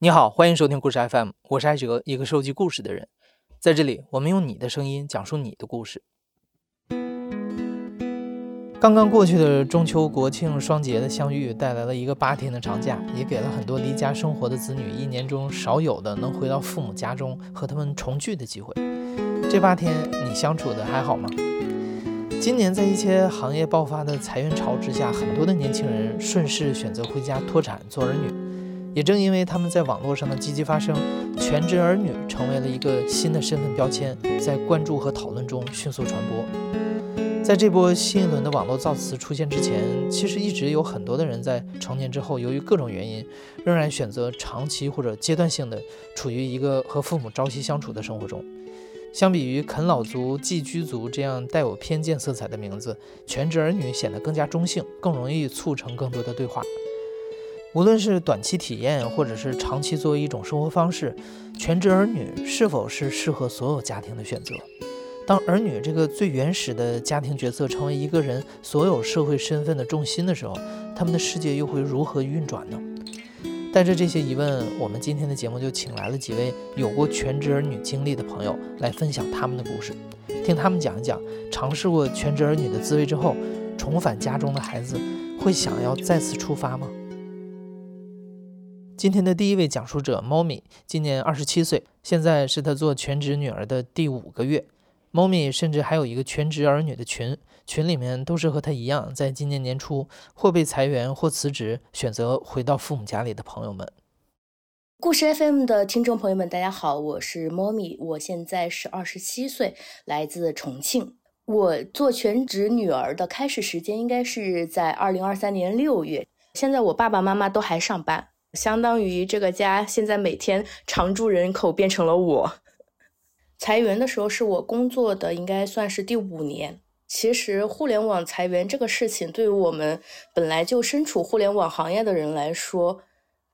你好，欢迎收听故事 FM，我是艾哲，一个收集故事的人。在这里，我们用你的声音讲述你的故事。刚刚过去的中秋、国庆双节的相遇，带来了一个八天的长假，也给了很多离家生活的子女一年中少有的能回到父母家中和他们重聚的机会。这八天，你相处的还好吗？今年在一些行业爆发的裁员潮之下，很多的年轻人顺势选择回家脱产做儿女。也正因为他们在网络上的积极发声，全职儿女成为了一个新的身份标签，在关注和讨论中迅速传播。在这波新一轮的网络造词出现之前，其实一直有很多的人在成年之后，由于各种原因，仍然选择长期或者阶段性的处于一个和父母朝夕相处的生活中。相比于啃老族、寄居族这样带有偏见色彩的名字，全职儿女显得更加中性，更容易促成更多的对话。无论是短期体验，或者是长期作为一种生活方式，全职儿女是否是适合所有家庭的选择？当儿女这个最原始的家庭角色成为一个人所有社会身份的重心的时候，他们的世界又会如何运转呢？带着这些疑问，我们今天的节目就请来了几位有过全职儿女经历的朋友来分享他们的故事，听他们讲一讲尝试过全职儿女的滋味之后，重返家中的孩子会想要再次出发吗？今天的第一位讲述者猫咪，今年二十七岁，现在是他做全职女儿的第五个月。猫咪甚至还有一个全职儿女的群，群里面都是和他一样，在今年年初或被裁员或辞职，选择回到父母家里的朋友们。故事 FM 的听众朋友们，大家好，我是猫咪，我现在是二十七岁，来自重庆。我做全职女儿的开始时间应该是在二零二三年六月。现在我爸爸妈妈都还上班。相当于这个家现在每天常住人口变成了我。裁员的时候是我工作的，应该算是第五年。其实互联网裁员这个事情，对于我们本来就身处互联网行业的人来说，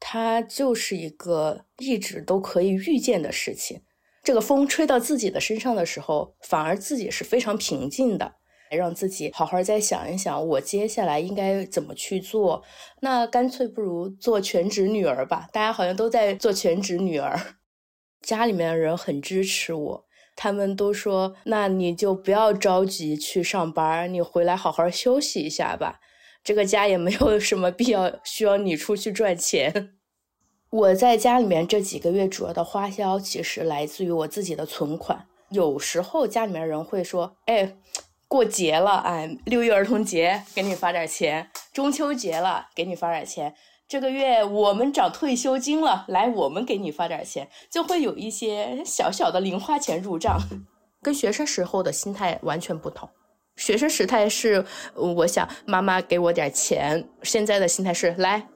它就是一个一直都可以预见的事情。这个风吹到自己的身上的时候，反而自己是非常平静的。来让自己好好再想一想，我接下来应该怎么去做？那干脆不如做全职女儿吧。大家好像都在做全职女儿，家里面的人很支持我，他们都说：“那你就不要着急去上班，你回来好好休息一下吧。这个家也没有什么必要需要你出去赚钱。”我在家里面这几个月主要的花销其实来自于我自己的存款。有时候家里面人会说：“哎。”过节了，哎，六一儿童节给你发点钱，中秋节了给你发点钱，这个月我们涨退休金了，来我们给你发点钱，就会有一些小小的零花钱入账，跟学生时候的心态完全不同。学生时态是我想妈妈给我点钱，现在的心态是来，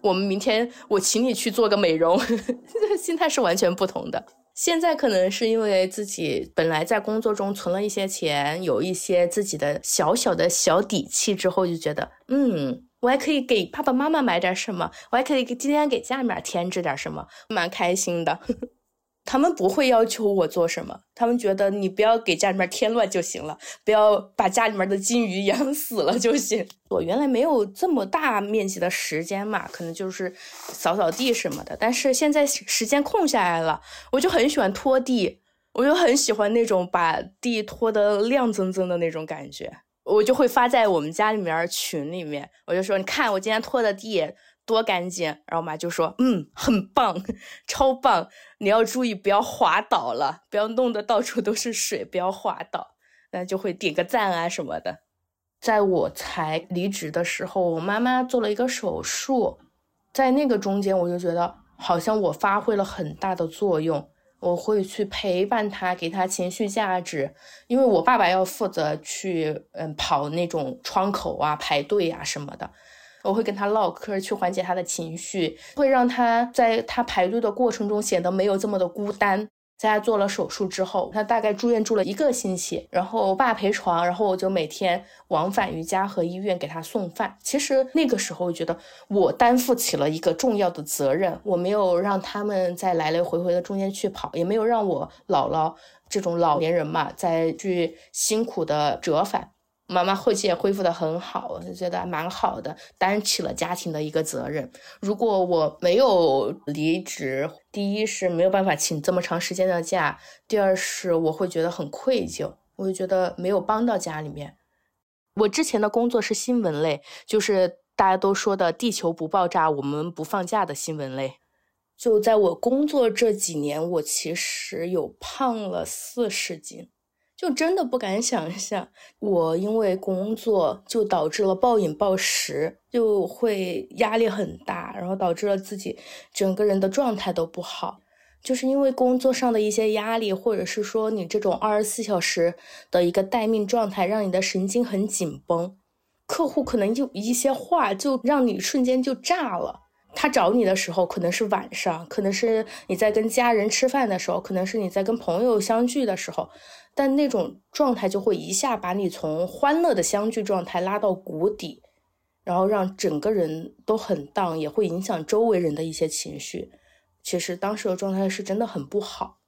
我们明天我请你去做个美容，心态是完全不同的。现在可能是因为自己本来在工作中存了一些钱，有一些自己的小小的小底气之后，就觉得，嗯，我还可以给爸爸妈妈买点什么，我还可以今天给家里面添置点什么，蛮开心的。他们不会要求我做什么，他们觉得你不要给家里面添乱就行了，不要把家里面的金鱼养死了就行。我原来没有这么大面积的时间嘛，可能就是扫扫地什么的，但是现在时间空下来了，我就很喜欢拖地，我就很喜欢那种把地拖得亮锃锃的那种感觉，我就会发在我们家里面群里面，我就说你看我今天拖的地。多干净，然后我妈就说：“嗯，很棒，超棒。你要注意，不要滑倒了，不要弄得到处都是水，不要滑倒。那就会点个赞啊什么的。”在我才离职的时候，我妈妈做了一个手术，在那个中间，我就觉得好像我发挥了很大的作用。我会去陪伴她，给她情绪价值，因为我爸爸要负责去嗯跑那种窗口啊、排队啊什么的。我会跟他唠嗑，去缓解他的情绪，会让他在他排队的过程中显得没有这么的孤单。在他做了手术之后，他大概住院住了一个星期，然后我爸陪床，然后我就每天往返于家和医院给他送饭。其实那个时候，我觉得我担负起了一个重要的责任，我没有让他们在来来回回的中间去跑，也没有让我姥姥这种老年人嘛再去辛苦的折返。妈妈后期也恢复的很好，我就觉得蛮好的，担起了家庭的一个责任。如果我没有离职，第一是没有办法请这么长时间的假，第二是我会觉得很愧疚，我就觉得没有帮到家里面。我之前的工作是新闻类，就是大家都说的“地球不爆炸，我们不放假”的新闻类。就在我工作这几年，我其实有胖了四十斤。就真的不敢想象，我因为工作就导致了暴饮暴食，就会压力很大，然后导致了自己整个人的状态都不好。就是因为工作上的一些压力，或者是说你这种二十四小时的一个待命状态，让你的神经很紧绷，客户可能就一些话就让你瞬间就炸了。他找你的时候可能是晚上，可能是你在跟家人吃饭的时候，可能是你在跟朋友相聚的时候。但那种状态就会一下把你从欢乐的相聚状态拉到谷底，然后让整个人都很荡，也会影响周围人的一些情绪。其实当时的状态是真的很不好，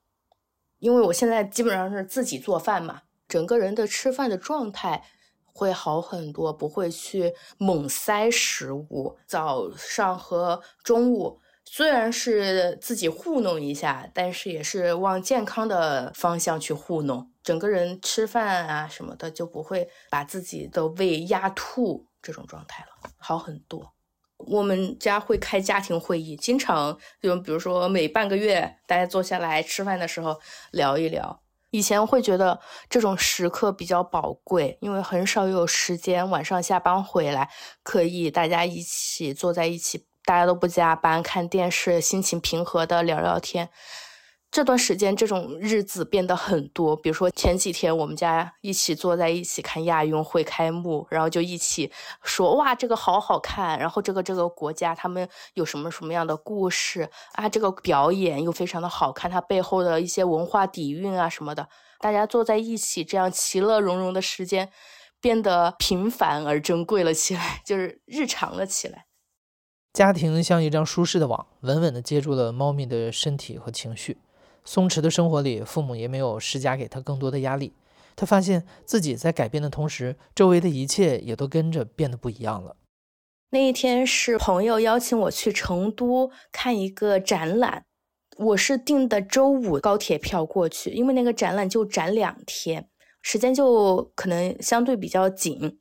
因为我现在基本上是自己做饭嘛，整个人的吃饭的状态会好很多，不会去猛塞食物。早上和中午。虽然是自己糊弄一下，但是也是往健康的方向去糊弄，整个人吃饭啊什么的就不会把自己的胃压吐这种状态了，好很多。我们家会开家庭会议，经常就比如说每半个月大家坐下来吃饭的时候聊一聊。以前会觉得这种时刻比较宝贵，因为很少有时间晚上下班回来可以大家一起坐在一起。大家都不加班，看电视，心情平和的聊聊天。这段时间，这种日子变得很多。比如说前几天，我们家一起坐在一起看亚运会开幕，然后就一起说：“哇，这个好好看。”然后这个这个国家他们有什么什么样的故事啊？这个表演又非常的好看，它背后的一些文化底蕴啊什么的。大家坐在一起，这样其乐融融的时间变得平凡而珍贵了起来，就是日常了起来。家庭像一张舒适的网，稳稳地接住了猫咪的身体和情绪。松弛的生活里，父母也没有施加给他更多的压力。他发现自己在改变的同时，周围的一切也都跟着变得不一样了。那一天是朋友邀请我去成都看一个展览，我是订的周五高铁票过去，因为那个展览就展两天，时间就可能相对比较紧。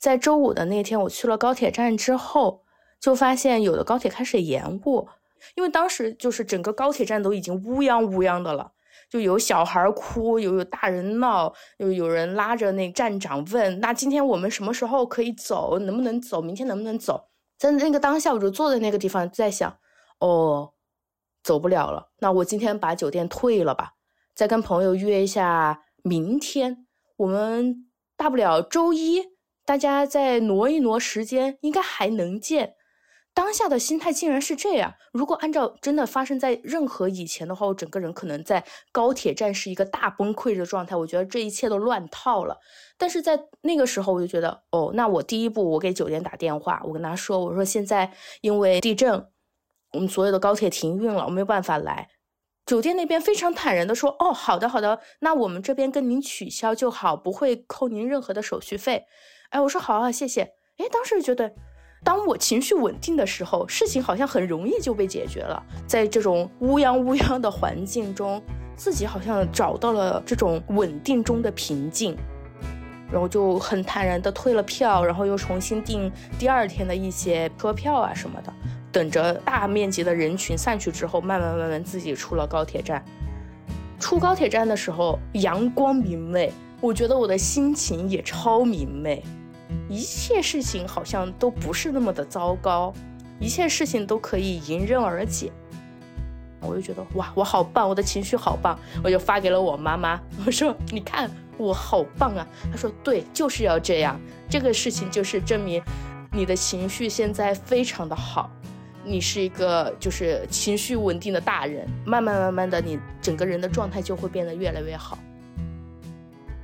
在周五的那天，我去了高铁站之后。就发现有的高铁开始延误，因为当时就是整个高铁站都已经乌泱乌泱的了，就有小孩哭，有有大人闹，有有人拉着那站长问：“那今天我们什么时候可以走？能不能走？明天能不能走？”在那个当下，我就坐在那个地方在想：“哦，走不了了，那我今天把酒店退了吧，再跟朋友约一下明天，我们大不了周一，大家再挪一挪时间，应该还能见。”当下的心态竟然是这样。如果按照真的发生在任何以前的话，我整个人可能在高铁站是一个大崩溃的状态。我觉得这一切都乱套了。但是在那个时候，我就觉得，哦，那我第一步，我给酒店打电话，我跟他说，我说现在因为地震，我们所有的高铁停运了，我没有办法来。酒店那边非常坦然的说，哦，好的好的，那我们这边跟您取消就好，不会扣您任何的手续费。哎，我说好啊，谢谢。哎，当时觉得。当我情绪稳定的时候，事情好像很容易就被解决了。在这种乌泱乌泱的环境中，自己好像找到了这种稳定中的平静，然后就很坦然的退了票，然后又重新订第二天的一些车票啊什么的，等着大面积的人群散去之后，慢慢慢慢自己出了高铁站。出高铁站的时候，阳光明媚，我觉得我的心情也超明媚。一切事情好像都不是那么的糟糕，一切事情都可以迎刃而解。我就觉得哇，我好棒，我的情绪好棒，我就发给了我妈妈，我说你看我好棒啊。她说对，就是要这样，这个事情就是证明你的情绪现在非常的好，你是一个就是情绪稳定的大人，慢慢慢慢的你整个人的状态就会变得越来越好。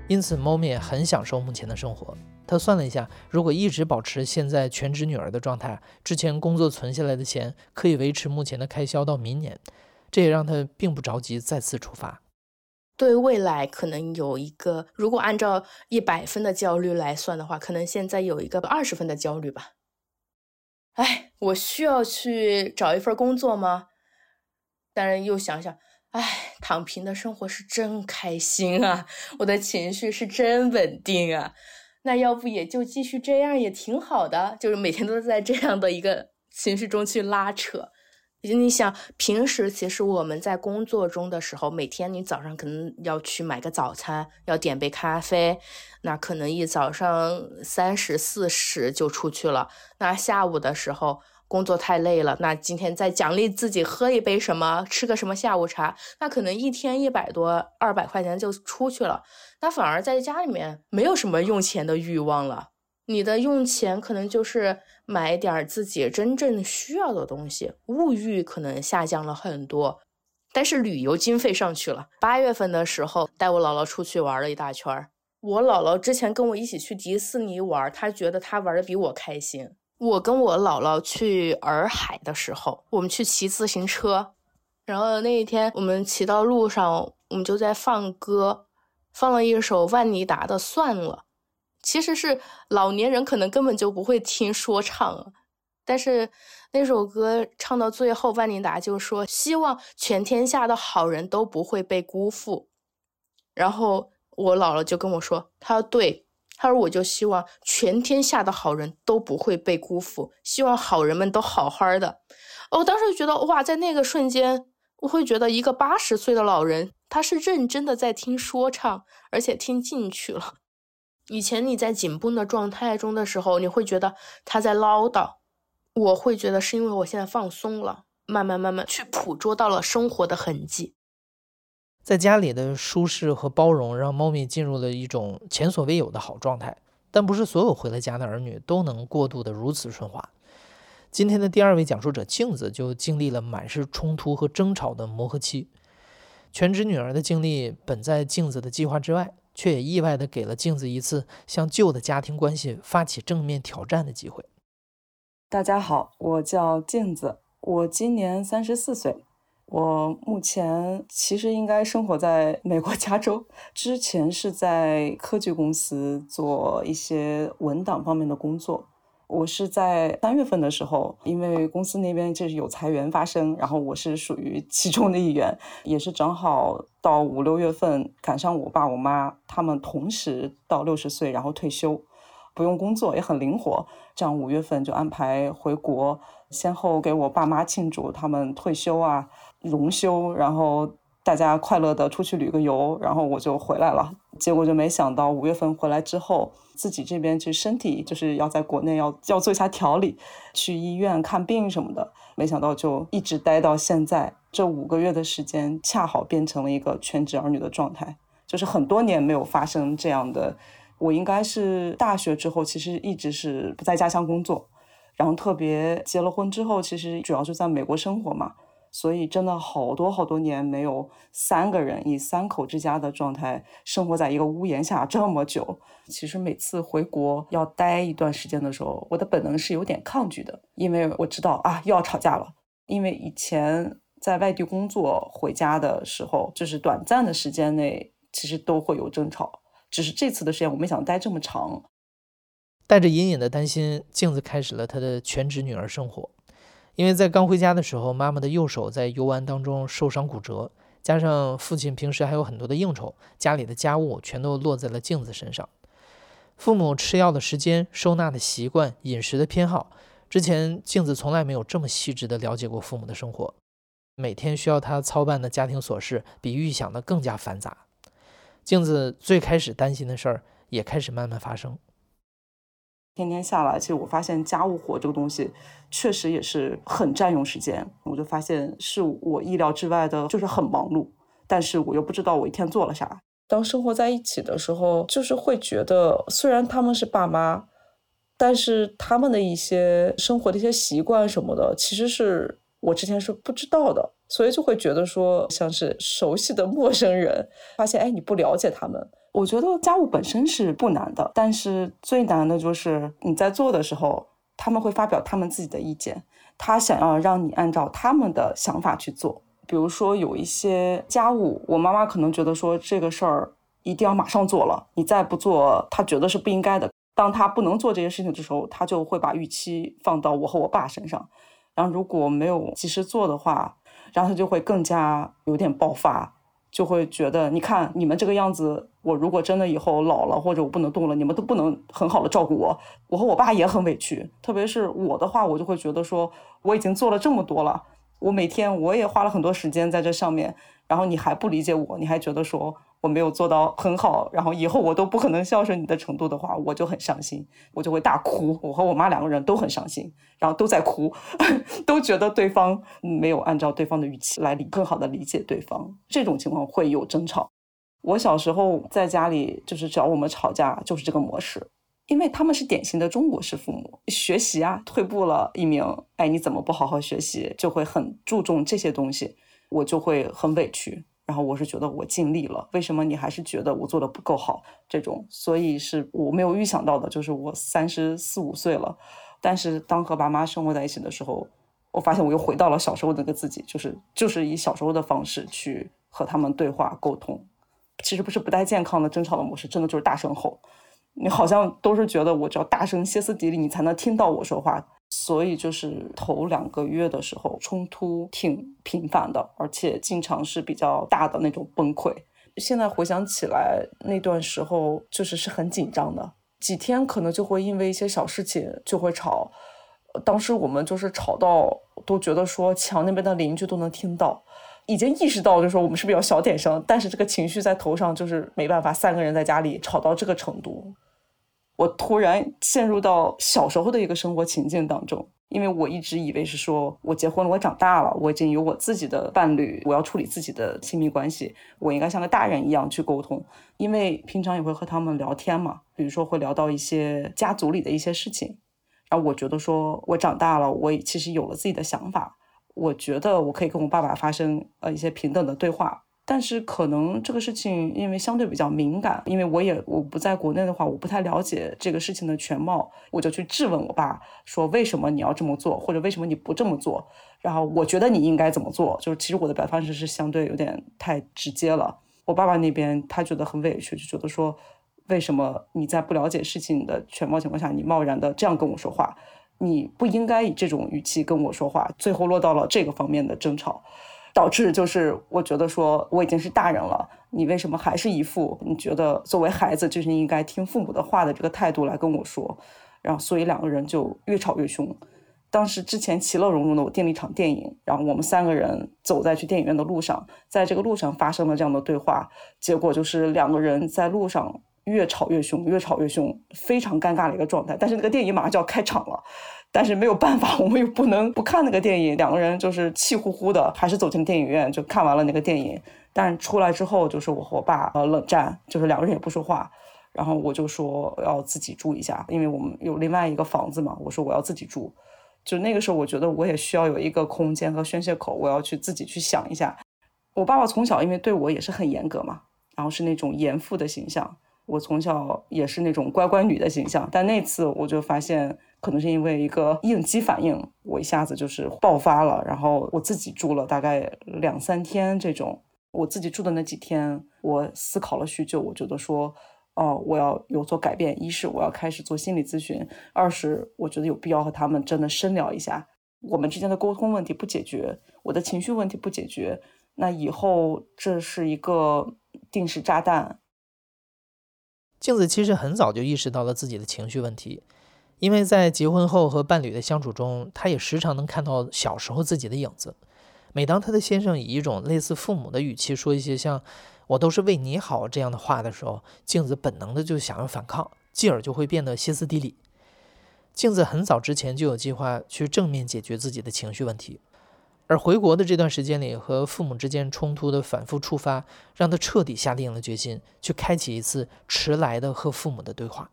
因此，猫咪很享受目前的生活。他算了一下，如果一直保持现在全职女儿的状态，之前工作存下来的钱可以维持目前的开销到明年。这也让他并不着急再次出发。对未来可能有一个，如果按照一百分的焦虑来算的话，可能现在有一个二十分的焦虑吧。哎，我需要去找一份工作吗？但是又想想，哎，躺平的生活是真开心啊，我的情绪是真稳定啊。那要不也就继续这样也挺好的，就是每天都在这样的一个情绪中去拉扯。你想，平时其实我们在工作中的时候，每天你早上可能要去买个早餐，要点杯咖啡，那可能一早上三十四十就出去了。那下午的时候工作太累了，那今天再奖励自己喝一杯什么，吃个什么下午茶，那可能一天一百多、二百块钱就出去了。那反而在家里面没有什么用钱的欲望了。你的用钱可能就是买点自己真正需要的东西，物欲可能下降了很多，但是旅游经费上去了。八月份的时候带我姥姥出去玩了一大圈儿，我姥姥之前跟我一起去迪士尼玩，她觉得她玩的比我开心。我跟我姥姥去洱海的时候，我们去骑自行车，然后那一天我们骑到路上，我们就在放歌，放了一首万妮达的《算了》。其实是老年人可能根本就不会听说唱，但是那首歌唱到最后，万妮达就说：“希望全天下的好人都不会被辜负。”然后我姥姥就跟我说：“他说对，他说我就希望全天下的好人都不会被辜负，希望好人们都好好的。”我当时就觉得哇，在那个瞬间，我会觉得一个八十岁的老人，他是认真的在听说唱，而且听进去了。以前你在紧绷的状态中的时候，你会觉得他在唠叨，我会觉得是因为我现在放松了，慢慢慢慢去捕捉到了生活的痕迹。在家里的舒适和包容，让猫咪进入了一种前所未有的好状态。但不是所有回了家的儿女都能过渡的如此顺滑。今天的第二位讲述者镜子就经历了满是冲突和争吵的磨合期。全职女儿的经历本在镜子的计划之外。却也意外地给了镜子一次向旧的家庭关系发起正面挑战的机会。大家好，我叫镜子，我今年三十四岁，我目前其实应该生活在美国加州，之前是在科技公司做一些文档方面的工作。我是在三月份的时候，因为公司那边就是有裁员发生，然后我是属于其中的一员，也是正好到五六月份赶上我爸我妈他们同时到六十岁，然后退休，不用工作也很灵活，这样五月份就安排回国，先后给我爸妈庆祝他们退休啊、荣休，然后。大家快乐的出去旅个游，然后我就回来了。结果就没想到五月份回来之后，自己这边就身体就是要在国内要要做一下调理，去医院看病什么的。没想到就一直待到现在，这五个月的时间恰好变成了一个全职儿女的状态，就是很多年没有发生这样的。我应该是大学之后，其实一直是不在家乡工作，然后特别结了婚之后，其实主要是在美国生活嘛。所以真的好多好多年没有三个人以三口之家的状态生活在一个屋檐下这么久。其实每次回国要待一段时间的时候，我的本能是有点抗拒的，因为我知道啊又要吵架了。因为以前在外地工作回家的时候，就是短暂的时间内其实都会有争吵，只是这次的时间我没想待这么长。带着隐隐的担心，镜子开始了她的全职女儿生活。因为在刚回家的时候，妈妈的右手在游玩当中受伤骨折，加上父亲平时还有很多的应酬，家里的家务全都落在了镜子身上。父母吃药的时间、收纳的习惯、饮食的偏好，之前镜子从来没有这么细致的了解过父母的生活。每天需要他操办的家庭琐事，比预想的更加繁杂。镜子最开始担心的事儿，也开始慢慢发生。天天下来，其实我发现家务活这个东西确实也是很占用时间。我就发现是我意料之外的，就是很忙碌，但是我又不知道我一天做了啥。当生活在一起的时候，就是会觉得，虽然他们是爸妈，但是他们的一些生活的一些习惯什么的，其实是我之前是不知道的，所以就会觉得说像是熟悉的陌生人。发现哎，你不了解他们。我觉得家务本身是不难的，但是最难的就是你在做的时候，他们会发表他们自己的意见，他想要让你按照他们的想法去做。比如说有一些家务，我妈妈可能觉得说这个事儿一定要马上做了，你再不做，她觉得是不应该的。当她不能做这些事情的时候，她就会把预期放到我和我爸身上。然后如果没有及时做的话，然后她就会更加有点爆发。就会觉得，你看你们这个样子，我如果真的以后老了或者我不能动了，你们都不能很好的照顾我。我和我爸也很委屈，特别是我的话，我就会觉得说，我已经做了这么多了，我每天我也花了很多时间在这上面，然后你还不理解我，你还觉得说。我没有做到很好，然后以后我都不可能孝顺你的程度的话，我就很伤心，我就会大哭。我和我妈两个人都很伤心，然后都在哭，都觉得对方没有按照对方的预期来理更好的理解对方。这种情况会有争吵。我小时候在家里就是只要我们吵架就是这个模式，因为他们是典型的中国式父母，学习啊退步了一名，哎你怎么不好好学习，就会很注重这些东西，我就会很委屈。然后我是觉得我尽力了，为什么你还是觉得我做的不够好？这种，所以是我没有预想到的，就是我三十四五岁了，但是当和爸妈生活在一起的时候，我发现我又回到了小时候那个自己，就是就是以小时候的方式去和他们对话沟通，其实不是不太健康的争吵的模式，真的就是大声吼，你好像都是觉得我只要大声歇斯底里，你才能听到我说话。所以就是头两个月的时候，冲突挺频繁的，而且经常是比较大的那种崩溃。现在回想起来，那段时候就是是很紧张的，几天可能就会因为一些小事情就会吵。当时我们就是吵到都觉得说墙那边的邻居都能听到，已经意识到就是说我们是不是要小点声，但是这个情绪在头上就是没办法，三个人在家里吵到这个程度。我突然陷入到小时候的一个生活情境当中，因为我一直以为是说我结婚了，我长大了，我已经有我自己的伴侣，我要处理自己的亲密关系，我应该像个大人一样去沟通。因为平常也会和他们聊天嘛，比如说会聊到一些家族里的一些事情，然后我觉得说我长大了，我其实有了自己的想法，我觉得我可以跟我爸爸发生呃一些平等的对话。但是可能这个事情因为相对比较敏感，因为我也我不在国内的话，我不太了解这个事情的全貌，我就去质问我爸说为什么你要这么做，或者为什么你不这么做？然后我觉得你应该怎么做？就是其实我的表达方式是相对有点太直接了。我爸爸那边他觉得很委屈，就觉得说为什么你在不了解事情的全貌情况下，你贸然的这样跟我说话？你不应该以这种语气跟我说话。最后落到了这个方面的争吵。导致就是我觉得说我已经是大人了，你为什么还是一副你觉得作为孩子就是应该听父母的话的这个态度来跟我说？然后所以两个人就越吵越凶。当时之前其乐融融的我订了一场电影，然后我们三个人走在去电影院的路上，在这个路上发生了这样的对话，结果就是两个人在路上越吵越凶，越吵越凶，非常尴尬的一个状态。但是那个电影马上就要开场了。但是没有办法，我们又不能不看那个电影。两个人就是气呼呼的，还是走进电影院就看完了那个电影。但出来之后，就是我和我爸呃冷战，就是两个人也不说话。然后我就说要自己住一下，因为我们有另外一个房子嘛。我说我要自己住。就那个时候，我觉得我也需要有一个空间和宣泄口，我要去自己去想一下。我爸爸从小因为对我也是很严格嘛，然后是那种严父的形象。我从小也是那种乖乖女的形象，但那次我就发现。可能是因为一个应激反应，我一下子就是爆发了，然后我自己住了大概两三天。这种我自己住的那几天，我思考了许久，我觉得说，哦，我要有所改变。一是我要开始做心理咨询，二是我觉得有必要和他们真的深聊一下。我们之间的沟通问题不解决，我的情绪问题不解决，那以后这是一个定时炸弹。镜子其实很早就意识到了自己的情绪问题。因为在结婚后和伴侣的相处中，她也时常能看到小时候自己的影子。每当她的先生以一种类似父母的语气说一些像“我都是为你好”这样的话的时候，镜子本能的就想要反抗，继而就会变得歇斯底里。镜子很早之前就有计划去正面解决自己的情绪问题，而回国的这段时间里，和父母之间冲突的反复触发，让他彻底下定了决心，去开启一次迟来的和父母的对话。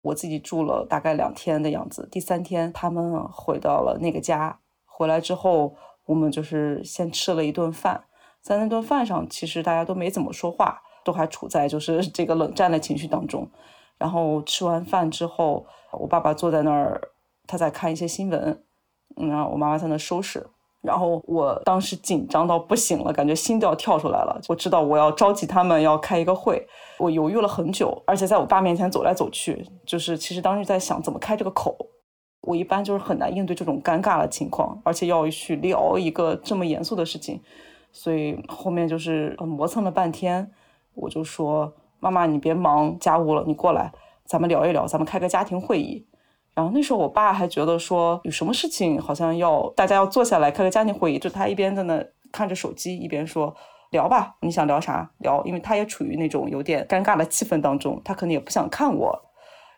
我自己住了大概两天的样子，第三天他们回到了那个家。回来之后，我们就是先吃了一顿饭，在那顿饭上，其实大家都没怎么说话，都还处在就是这个冷战的情绪当中。然后吃完饭之后，我爸爸坐在那儿，他在看一些新闻，嗯，然后我妈妈在那收拾。然后我当时紧张到不行了，感觉心都要跳出来了。我知道我要召集他们要开一个会，我犹豫了很久，而且在我爸面前走来走去，就是其实当时在想怎么开这个口。我一般就是很难应对这种尴尬的情况，而且要去聊一个这么严肃的事情，所以后面就是磨蹭了半天，我就说：“妈妈，你别忙家务了，你过来，咱们聊一聊，咱们开个家庭会议。”然后那时候我爸还觉得说有什么事情好像要大家要坐下来开个家庭会议，就他一边在那看着手机，一边说聊吧，你想聊啥聊？因为他也处于那种有点尴尬的气氛当中，他可能也不想看我。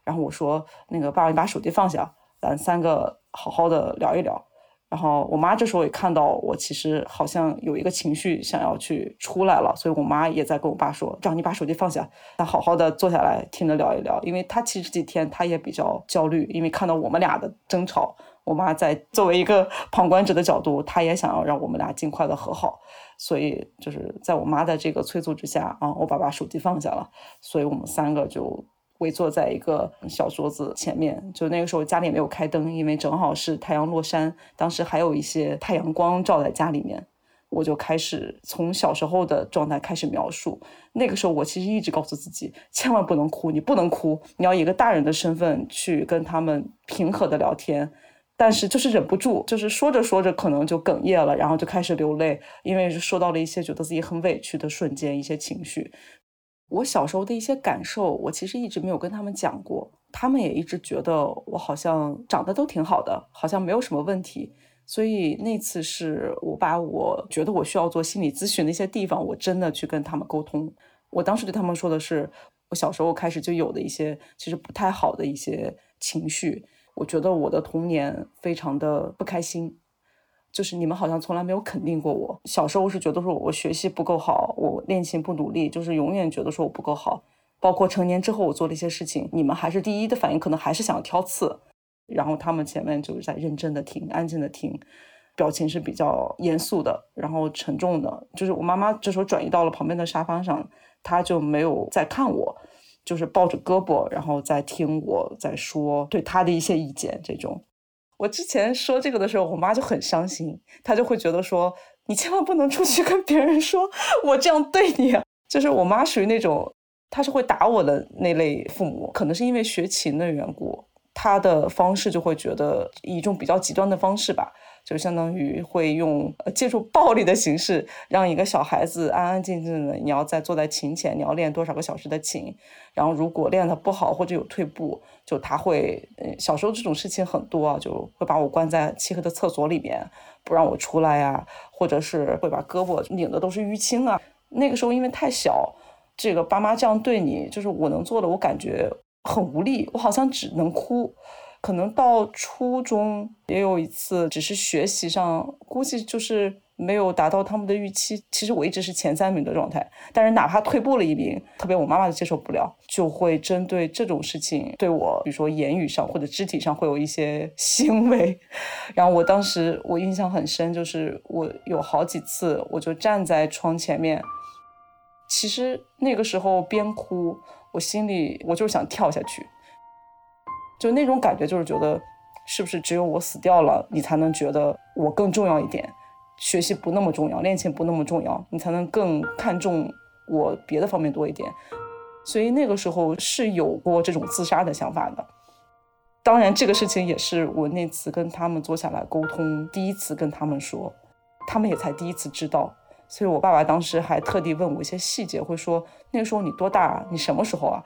然后我说那个爸爸，你把手机放下，咱三个好好的聊一聊。然后我妈这时候也看到我，其实好像有一个情绪想要去出来了，所以我妈也在跟我爸说：“让你把手机放下，咱好好的坐下来听着聊一聊。”因为她其实这几天她也比较焦虑，因为看到我们俩的争吵，我妈在作为一个旁观者的角度，她也想要让我们俩尽快的和好。所以就是在我妈的这个催促之下啊，我爸把手机放下了，所以我们三个就。围坐在一个小桌子前面，就那个时候家里没有开灯，因为正好是太阳落山，当时还有一些太阳光照在家里面。我就开始从小时候的状态开始描述。那个时候我其实一直告诉自己，千万不能哭，你不能哭，你要以一个大人的身份去跟他们平和的聊天。但是就是忍不住，就是说着说着可能就哽咽了，然后就开始流泪，因为说到了一些觉得自己很委屈的瞬间，一些情绪。我小时候的一些感受，我其实一直没有跟他们讲过，他们也一直觉得我好像长得都挺好的，好像没有什么问题。所以那次是我把我觉得我需要做心理咨询的一些地方，我真的去跟他们沟通。我当时对他们说的是，我小时候开始就有的一些其实不太好的一些情绪，我觉得我的童年非常的不开心。就是你们好像从来没有肯定过我。小时候是觉得说我学习不够好，我练琴不努力，就是永远觉得说我不够好。包括成年之后我做了一些事情，你们还是第一的反应可能还是想挑刺。然后他们前面就是在认真的听，安静的听，表情是比较严肃的，然后沉重的。就是我妈妈这时候转移到了旁边的沙发上，她就没有再看我，就是抱着胳膊，然后在听我在说对她的一些意见这种。我之前说这个的时候，我妈就很伤心，她就会觉得说，你千万不能出去跟别人说我这样对你。就是我妈属于那种，她是会打我的那类父母，可能是因为学琴的缘故，她的方式就会觉得以一种比较极端的方式吧。就相当于会用借助暴力的形式，让一个小孩子安安静静的，你要在坐在琴前，你要练多少个小时的琴，然后如果练的不好或者有退步，就他会，小时候这种事情很多啊，就会把我关在漆黑的厕所里面，不让我出来呀，或者是会把胳膊拧的都是淤青啊。那个时候因为太小，这个爸妈这样对你，就是我能做的，我感觉很无力，我好像只能哭。可能到初中也有一次，只是学习上估计就是没有达到他们的预期。其实我一直是前三名的状态，但是哪怕退步了一名，特别我妈妈都接受不了，就会针对这种事情对我，比如说言语上或者肢体上会有一些 行为。然后我当时我印象很深，就是我有好几次我就站在窗前面，其实那个时候边哭，我心里我就是想跳下去。就那种感觉，就是觉得是不是只有我死掉了，你才能觉得我更重要一点，学习不那么重要，恋情不那么重要，你才能更看重我别的方面多一点。所以那个时候是有过这种自杀的想法的。当然，这个事情也是我那次跟他们坐下来沟通，第一次跟他们说，他们也才第一次知道。所以我爸爸当时还特地问我一些细节，会说那个时候你多大？你什么时候啊？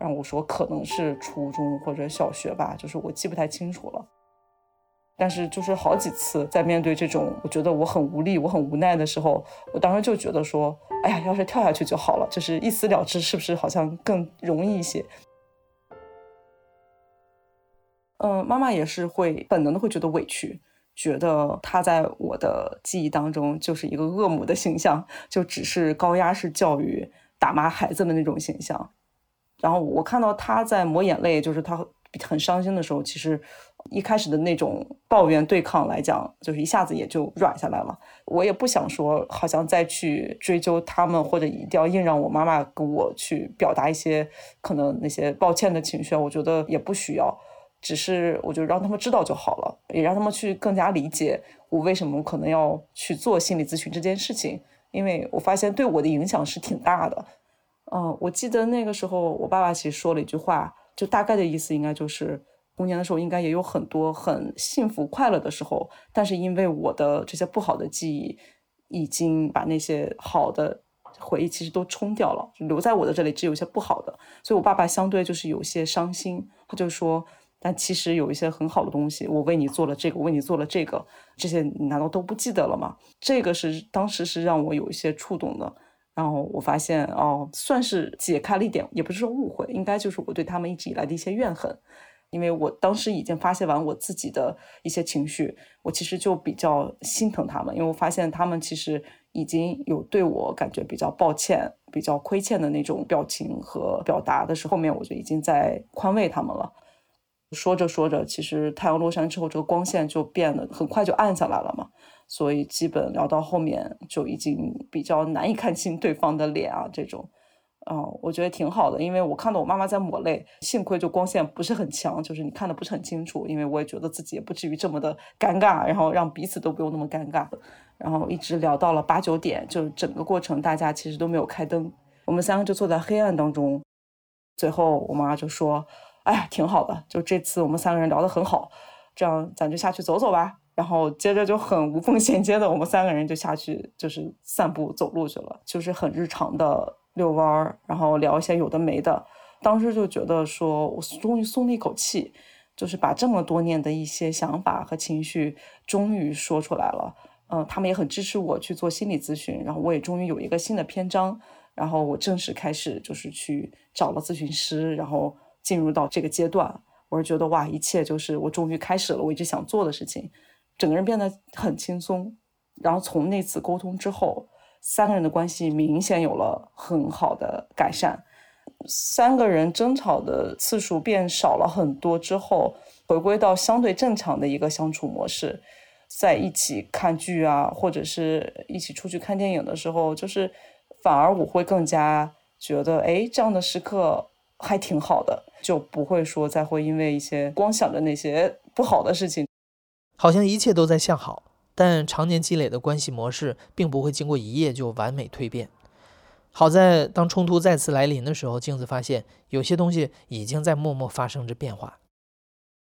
让我说可能是初中或者小学吧，就是我记不太清楚了。但是就是好几次在面对这种我觉得我很无力、我很无奈的时候，我当时就觉得说，哎呀，要是跳下去就好了，就是一死了之，是不是好像更容易一些？嗯，妈妈也是会本能的会觉得委屈，觉得她在我的记忆当中就是一个恶母的形象，就只是高压式教育、打骂孩子的那种形象。然后我看到他在抹眼泪，就是他很伤心的时候，其实一开始的那种抱怨对抗来讲，就是一下子也就软下来了。我也不想说，好像再去追究他们，或者一定要硬让我妈妈跟我去表达一些可能那些抱歉的情绪，我觉得也不需要。只是我就让他们知道就好了，也让他们去更加理解我为什么可能要去做心理咨询这件事情，因为我发现对我的影响是挺大的。嗯，我记得那个时候我爸爸其实说了一句话，就大概的意思应该就是童年的时候应该也有很多很幸福快乐的时候，但是因为我的这些不好的记忆已经把那些好的回忆其实都冲掉了，留在我的这里只有一些不好的，所以我爸爸相对就是有些伤心，他就说。但其实有一些很好的东西，我为你做了这个，我为你做了这个，这些你难道都不记得了吗？这个是当时是让我有一些触动的。然后我发现，哦，算是解开了一点，也不是说误会，应该就是我对他们一直以来的一些怨恨。因为我当时已经发泄完我自己的一些情绪，我其实就比较心疼他们，因为我发现他们其实已经有对我感觉比较抱歉、比较亏欠的那种表情和表达的时候，后面我就已经在宽慰他们了。说着说着，其实太阳落山之后，这个光线就变得很快就暗下来了嘛。所以基本聊到后面就已经比较难以看清对方的脸啊，这种，啊，我觉得挺好的，因为我看到我妈妈在抹泪，幸亏就光线不是很强，就是你看的不是很清楚。因为我也觉得自己也不至于这么的尴尬，然后让彼此都不用那么尴尬。然后一直聊到了八九点，就整个过程大家其实都没有开灯，我们三个就坐在黑暗当中。最后我妈就说。哎呀，挺好的，就这次我们三个人聊得很好，这样咱就下去走走吧。然后接着就很无缝衔接的，我们三个人就下去就是散步走路去了，就是很日常的遛弯儿，然后聊一些有的没的。当时就觉得说，我终于松了一口气，就是把这么多年的一些想法和情绪终于说出来了。嗯，他们也很支持我去做心理咨询，然后我也终于有一个新的篇章，然后我正式开始就是去找了咨询师，然后。进入到这个阶段，我是觉得哇，一切就是我终于开始了我一直想做的事情，整个人变得很轻松。然后从那次沟通之后，三个人的关系明显有了很好的改善，三个人争吵的次数变少了很多之后，回归到相对正常的一个相处模式，在一起看剧啊，或者是一起出去看电影的时候，就是反而我会更加觉得，哎，这样的时刻。还挺好的，就不会说再会因为一些光想着那些不好的事情，好像一切都在向好，但常年积累的关系模式并不会经过一夜就完美蜕变。好在当冲突再次来临的时候，镜子发现有些东西已经在默默发生着变化。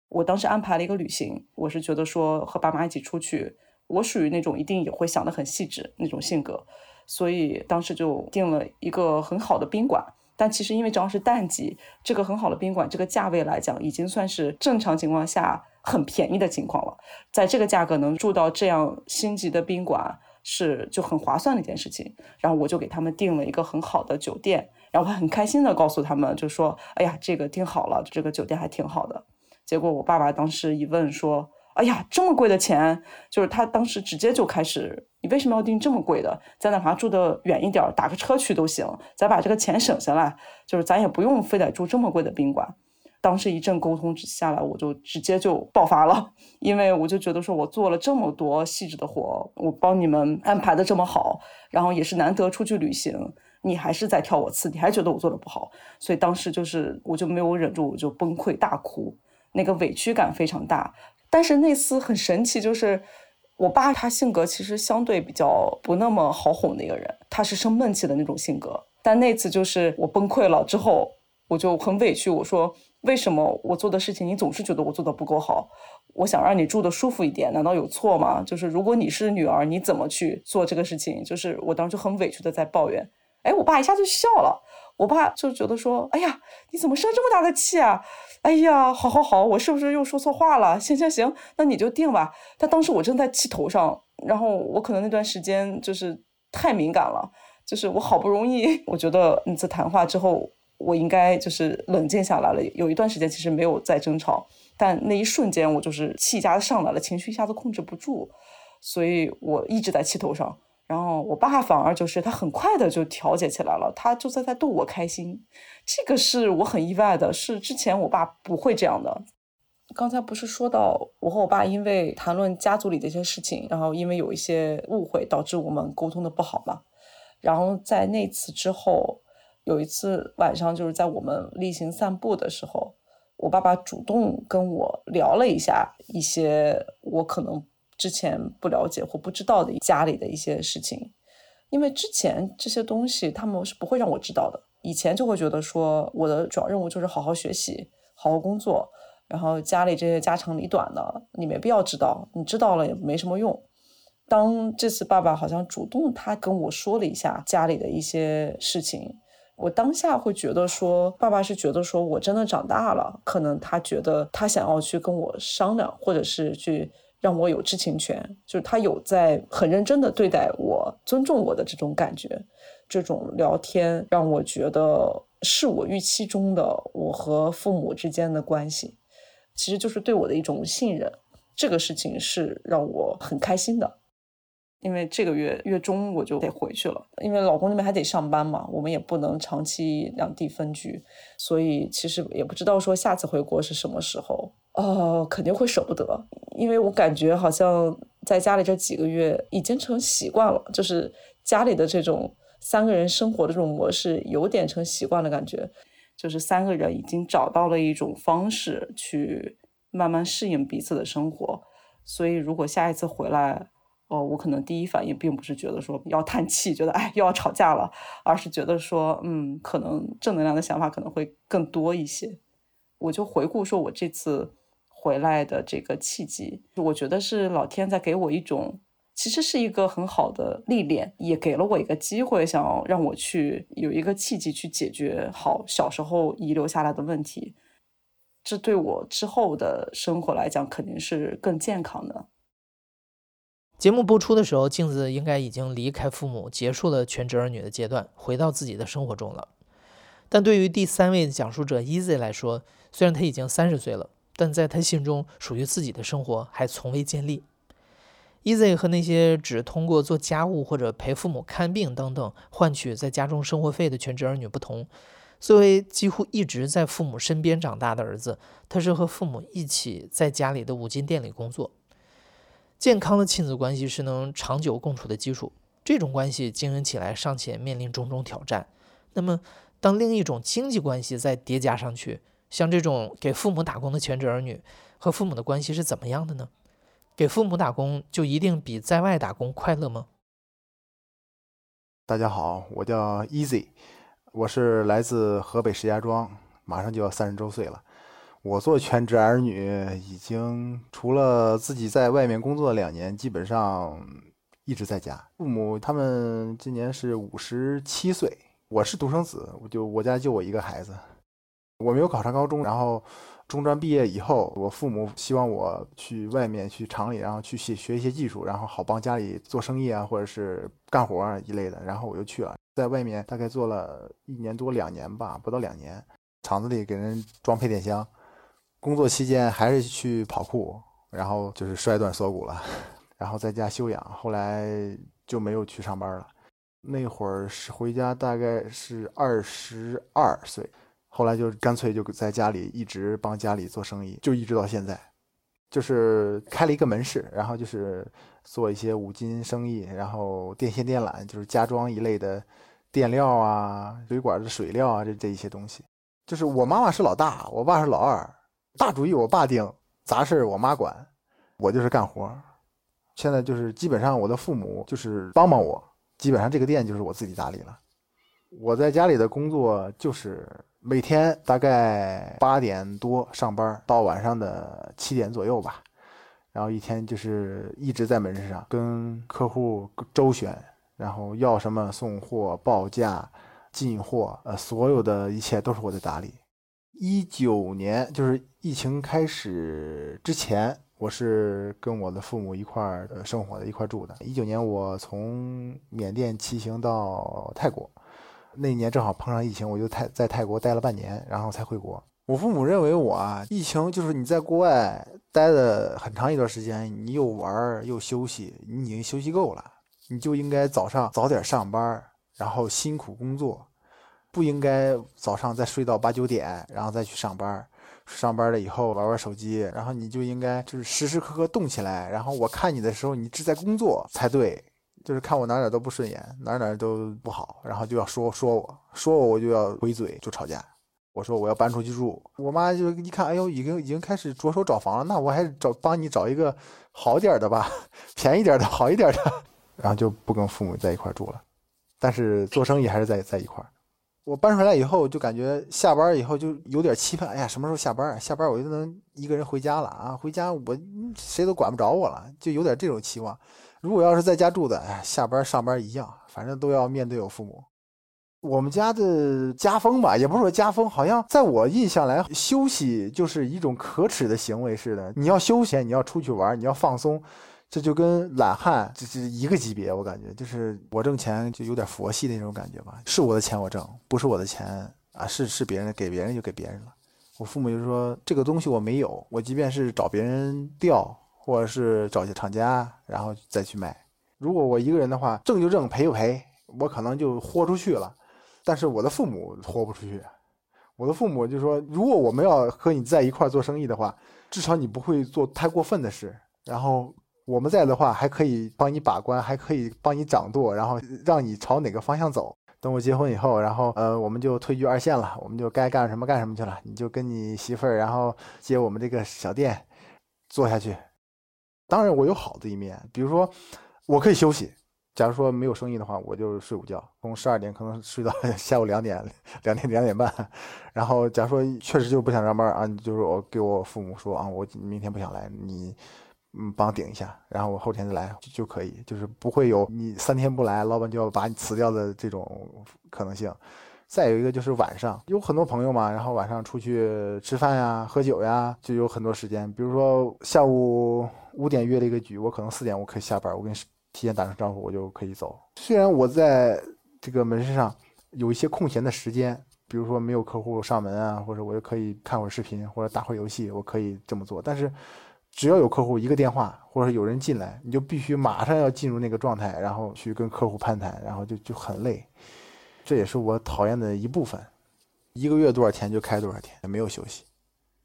我当时安排了一个旅行，我是觉得说和爸妈一起出去，我属于那种一定也会想得很细致那种性格，所以当时就订了一个很好的宾馆。但其实因为正好是淡季，这个很好的宾馆，这个价位来讲，已经算是正常情况下很便宜的情况了。在这个价格能住到这样星级的宾馆，是就很划算的一件事情。然后我就给他们订了一个很好的酒店，然后我很开心的告诉他们，就说：“哎呀，这个订好了，这个酒店还挺好的。”结果我爸爸当时一问说。哎呀，这么贵的钱，就是他当时直接就开始，你为什么要订这么贵的？在哪怕住的远一点，打个车去都行，咱把这个钱省下来，就是咱也不用非得住这么贵的宾馆。当时一阵沟通下来，我就直接就爆发了，因为我就觉得说我做了这么多细致的活，我帮你们安排的这么好，然后也是难得出去旅行，你还是在挑我刺，你还觉得我做的不好，所以当时就是我就没有忍住，我就崩溃大哭，那个委屈感非常大。但是那次很神奇，就是我爸他性格其实相对比较不那么好哄的一个人，他是生闷气的那种性格。但那次就是我崩溃了之后，我就很委屈，我说为什么我做的事情你总是觉得我做的不够好？我想让你住的舒服一点，难道有错吗？就是如果你是女儿，你怎么去做这个事情？就是我当时就很委屈的在抱怨，哎，我爸一下就笑了。我爸就觉得说：“哎呀，你怎么生这么大的气啊？哎呀，好好好，我是不是又说错话了？行行行，那你就定吧。”但当时我正在气头上，然后我可能那段时间就是太敏感了，就是我好不容易，我觉得那次谈话之后，我应该就是冷静下来了。有一段时间其实没有再争吵，但那一瞬间我就是气加上来了，情绪一下子控制不住，所以我一直在气头上。然后我爸反而就是他很快的就调节起来了，他就在在逗我开心，这个是我很意外的，是之前我爸不会这样的。刚才不是说到我和我爸因为谈论家族里的一些事情，然后因为有一些误会导致我们沟通的不好嘛。然后在那次之后，有一次晚上就是在我们例行散步的时候，我爸爸主动跟我聊了一下一些我可能之前不了解或不知道的家里的一些事情，因为之前这些东西他们是不会让我知道的。以前就会觉得说我的主要任务就是好好学习、好好工作，然后家里这些家长里短的你没必要知道，你知道了也没什么用。当这次爸爸好像主动他跟我说了一下家里的一些事情，我当下会觉得说，爸爸是觉得说我真的长大了，可能他觉得他想要去跟我商量，或者是去让我有知情权，就是他有在很认真的对待我、尊重我的这种感觉。这种聊天让我觉得是我预期中的我和父母之间的关系，其实就是对我的一种信任。这个事情是让我很开心的。因为这个月月中我就得回去了，因为老公那边还得上班嘛，我们也不能长期两地分居，所以其实也不知道说下次回国是什么时候。哦，肯定会舍不得，因为我感觉好像在家里这几个月已经成习惯了，就是家里的这种三个人生活的这种模式有点成习惯的感觉，就是三个人已经找到了一种方式去慢慢适应彼此的生活，所以如果下一次回来。哦，我可能第一反应并不是觉得说要叹气，觉得哎又要吵架了，而是觉得说，嗯，可能正能量的想法可能会更多一些。我就回顾说我这次回来的这个契机，我觉得是老天在给我一种，其实是一个很好的历练，也给了我一个机会，想要让我去有一个契机去解决好小时候遗留下来的问题。这对我之后的生活来讲，肯定是更健康的。节目播出的时候，镜子应该已经离开父母，结束了全职儿女的阶段，回到自己的生活中了。但对于第三位讲述者 Easy 来说，虽然他已经三十岁了，但在他心中属于自己的生活还从未建立。Easy 和那些只通过做家务或者陪父母看病等等换取在家中生活费的全职儿女不同，作为几乎一直在父母身边长大的儿子，他是和父母一起在家里的五金店里工作。健康的亲子关系是能长久共处的基础，这种关系经营起来尚且面临种种挑战。那么，当另一种经济关系再叠加上去，像这种给父母打工的全职儿女和父母的关系是怎么样的呢？给父母打工就一定比在外打工快乐吗？大家好，我叫 Easy，我是来自河北石家庄，马上就要三十周岁了。我做全职儿女，已经除了自己在外面工作两年，基本上一直在家。父母他们今年是五十七岁，我是独生子，我就我家就我一个孩子。我没有考上高中，然后中专毕业以后，我父母希望我去外面去厂里，然后去学学一些技术，然后好帮家里做生意啊，或者是干活啊一类的。然后我就去了，在外面大概做了一年多两年吧，不到两年，厂子里给人装配电箱。工作期间还是去跑酷，然后就是摔断锁骨了，然后在家休养，后来就没有去上班了。那会儿是回家，大概是二十二岁，后来就干脆就在家里一直帮家里做生意，就一直到现在，就是开了一个门市，然后就是做一些五金生意，然后电线电缆，就是家装一类的电料啊、水管的水料啊，这这一些东西。就是我妈妈是老大，我爸是老二。大主意我爸定，杂事我妈管，我就是干活。现在就是基本上我的父母就是帮帮我，基本上这个店就是我自己打理了。我在家里的工作就是每天大概八点多上班，到晚上的七点左右吧。然后一天就是一直在门市上跟客户周旋，然后要什么送货、报价、进货，呃，所有的一切都是我在打理。一九年就是疫情开始之前，我是跟我的父母一块儿生活的，一块住的。一九年我从缅甸骑行到泰国，那一年正好碰上疫情，我就泰在泰国待了半年，然后才回国。我父母认为我啊，疫情就是你在国外待了很长一段时间，你又玩又休息，你已经休息够了，你就应该早上早点上班，然后辛苦工作。不应该早上再睡到八九点，然后再去上班。上班了以后玩玩手机，然后你就应该就是时时刻刻动起来。然后我看你的时候，你只在工作才对。就是看我哪哪都不顺眼，哪哪都不好，然后就要说说我，说我我就要回嘴，就吵架。我说我要搬出去住，我妈就一看，哎呦，已经已经开始着手找房了，那我还是找帮你找一个好点的吧，便宜点的好一点的，然后就不跟父母在一块住了，但是做生意还是在在一块。我搬出来以后就感觉下班以后就有点期盼，哎呀，什么时候下班？下班我就能一个人回家了啊！回家我谁都管不着我了，就有点这种期望。如果要是在家住的，哎，下班上班一样，反正都要面对我父母。我们家的家风吧，也不是说家风，好像在我印象来，休息就是一种可耻的行为似的。你要休闲，你要出去玩，你要放松，这就跟懒汉这是一个级别。我感觉就是我挣钱就有点佛系那种感觉吧，是我的钱我挣，不是我的钱啊，是是别人，给别人就给别人了。我父母就说这个东西我没有，我即便是找别人调，或者是找些厂家，然后再去卖。如果我一个人的话，挣就挣，赔就赔，我可能就豁出去了。但是我的父母豁不出去，我的父母就说，如果我们要和你在一块做生意的话，至少你不会做太过分的事。然后我们在的话，还可以帮你把关，还可以帮你掌舵，然后让你朝哪个方向走。等我结婚以后，然后呃，我们就退居二线了，我们就该干什么干什么去了。你就跟你媳妇儿，然后接我们这个小店做下去。当然，我有好的一面，比如说我可以休息。假如说没有生意的话，我就睡午觉，从十二点可能睡到 下午两点，两点两点半。然后假如说确实就不想上班啊，就是我给我父母说啊，我明天不想来，你嗯帮顶一下，然后我后天再来就可以，就是不会有你三天不来，老板就要把你辞掉的这种可能性。再有一个就是晚上有很多朋友嘛，然后晚上出去吃饭呀、喝酒呀，就有很多时间。比如说下午五点约了一个局，我可能四点我可以下班，我跟。提前打声招呼，我就可以走。虽然我在这个门市上有一些空闲的时间，比如说没有客户上门啊，或者我就可以看会儿视频或者打会儿游戏，我可以这么做。但是只要有客户一个电话，或者有人进来，你就必须马上要进入那个状态，然后去跟客户攀谈，然后就就很累。这也是我讨厌的一部分。一个月多少钱就开多少天，没有休息，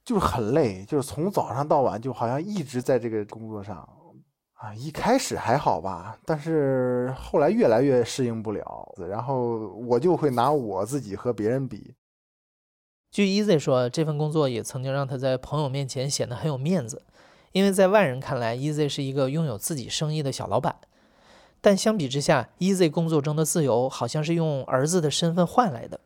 就是很累，就是从早上到晚就好像一直在这个工作上。啊，一开始还好吧，但是后来越来越适应不了，然后我就会拿我自己和别人比。据 Easy 说，这份工作也曾经让他在朋友面前显得很有面子，因为在外人看来，Easy 是一个拥有自己生意的小老板。但相比之下，Easy 工作中的自由好像是用儿子的身份换来的，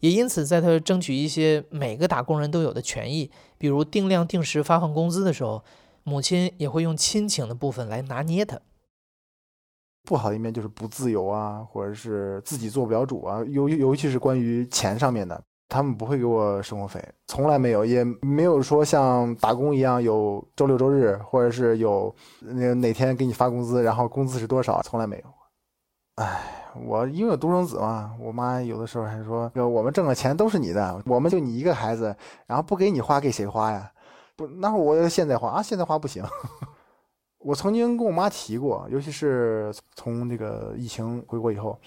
也因此，在他争取一些每个打工人都有的权益，比如定量定时发放工资的时候。母亲也会用亲情的部分来拿捏他。不好的一面就是不自由啊，或者是自己做不了主啊，尤尤其是关于钱上面的，他们不会给我生活费，从来没有，也没有说像打工一样有周六周日，或者是有那哪天给你发工资，然后工资是多少，从来没有。哎，我因为独生子嘛，我妈有的时候还说，我们挣的钱都是你的，我们就你一个孩子，然后不给你花，给谁花呀？不，那会儿我现在花啊，现在花不行。我曾经跟我妈提过，尤其是从这个疫情回国以后，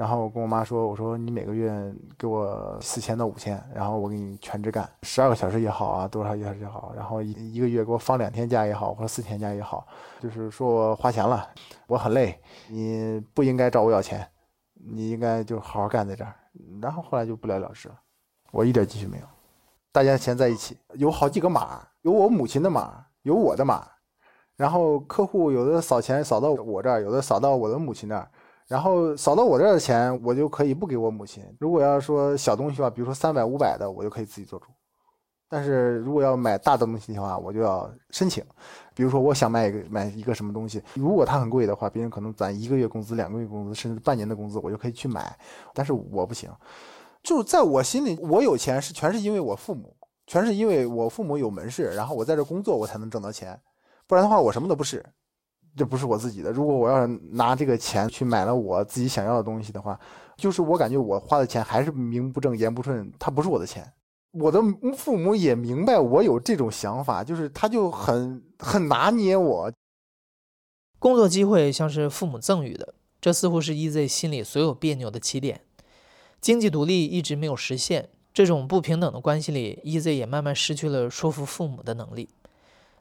然后我跟我妈说：“我说你每个月给我四千到五千，然后我给你全职干十二个小时也好啊，多少小时也好，然后一一个月给我放两天假也好，或者四天假也好，就是说我花钱了，我很累，你不应该找我要钱，你应该就好好干在这儿。”然后后来就不了了之了，我一点积蓄没有。大家钱在一起，有好几个码，有我母亲的码，有我的码，然后客户有的扫钱扫到我这儿，有的扫到我的母亲那儿，然后扫到我这儿的钱，我就可以不给我母亲。如果要说小东西的话，比如说三百五百的，我就可以自己做主。但是如果要买大的东西的话，我就要申请。比如说我想买一个买一个什么东西，如果它很贵的话，别人可能攒一个月工资、两个月工资，甚至半年的工资，我就可以去买。但是我不行。就在我心里，我有钱是全是因为我父母，全是因为我父母有门市，然后我在这工作，我才能挣到钱，不然的话我什么都不是，这不是我自己的。如果我要是拿这个钱去买了我自己想要的东西的话，就是我感觉我花的钱还是名不正言不顺，它不是我的钱。我的父母也明白我有这种想法，就是他就很很拿捏我。工作机会像是父母赠予的，这似乎是 EZ 心里所有别扭的起点。经济独立一直没有实现，这种不平等的关系里，EZ 也慢慢失去了说服父母的能力。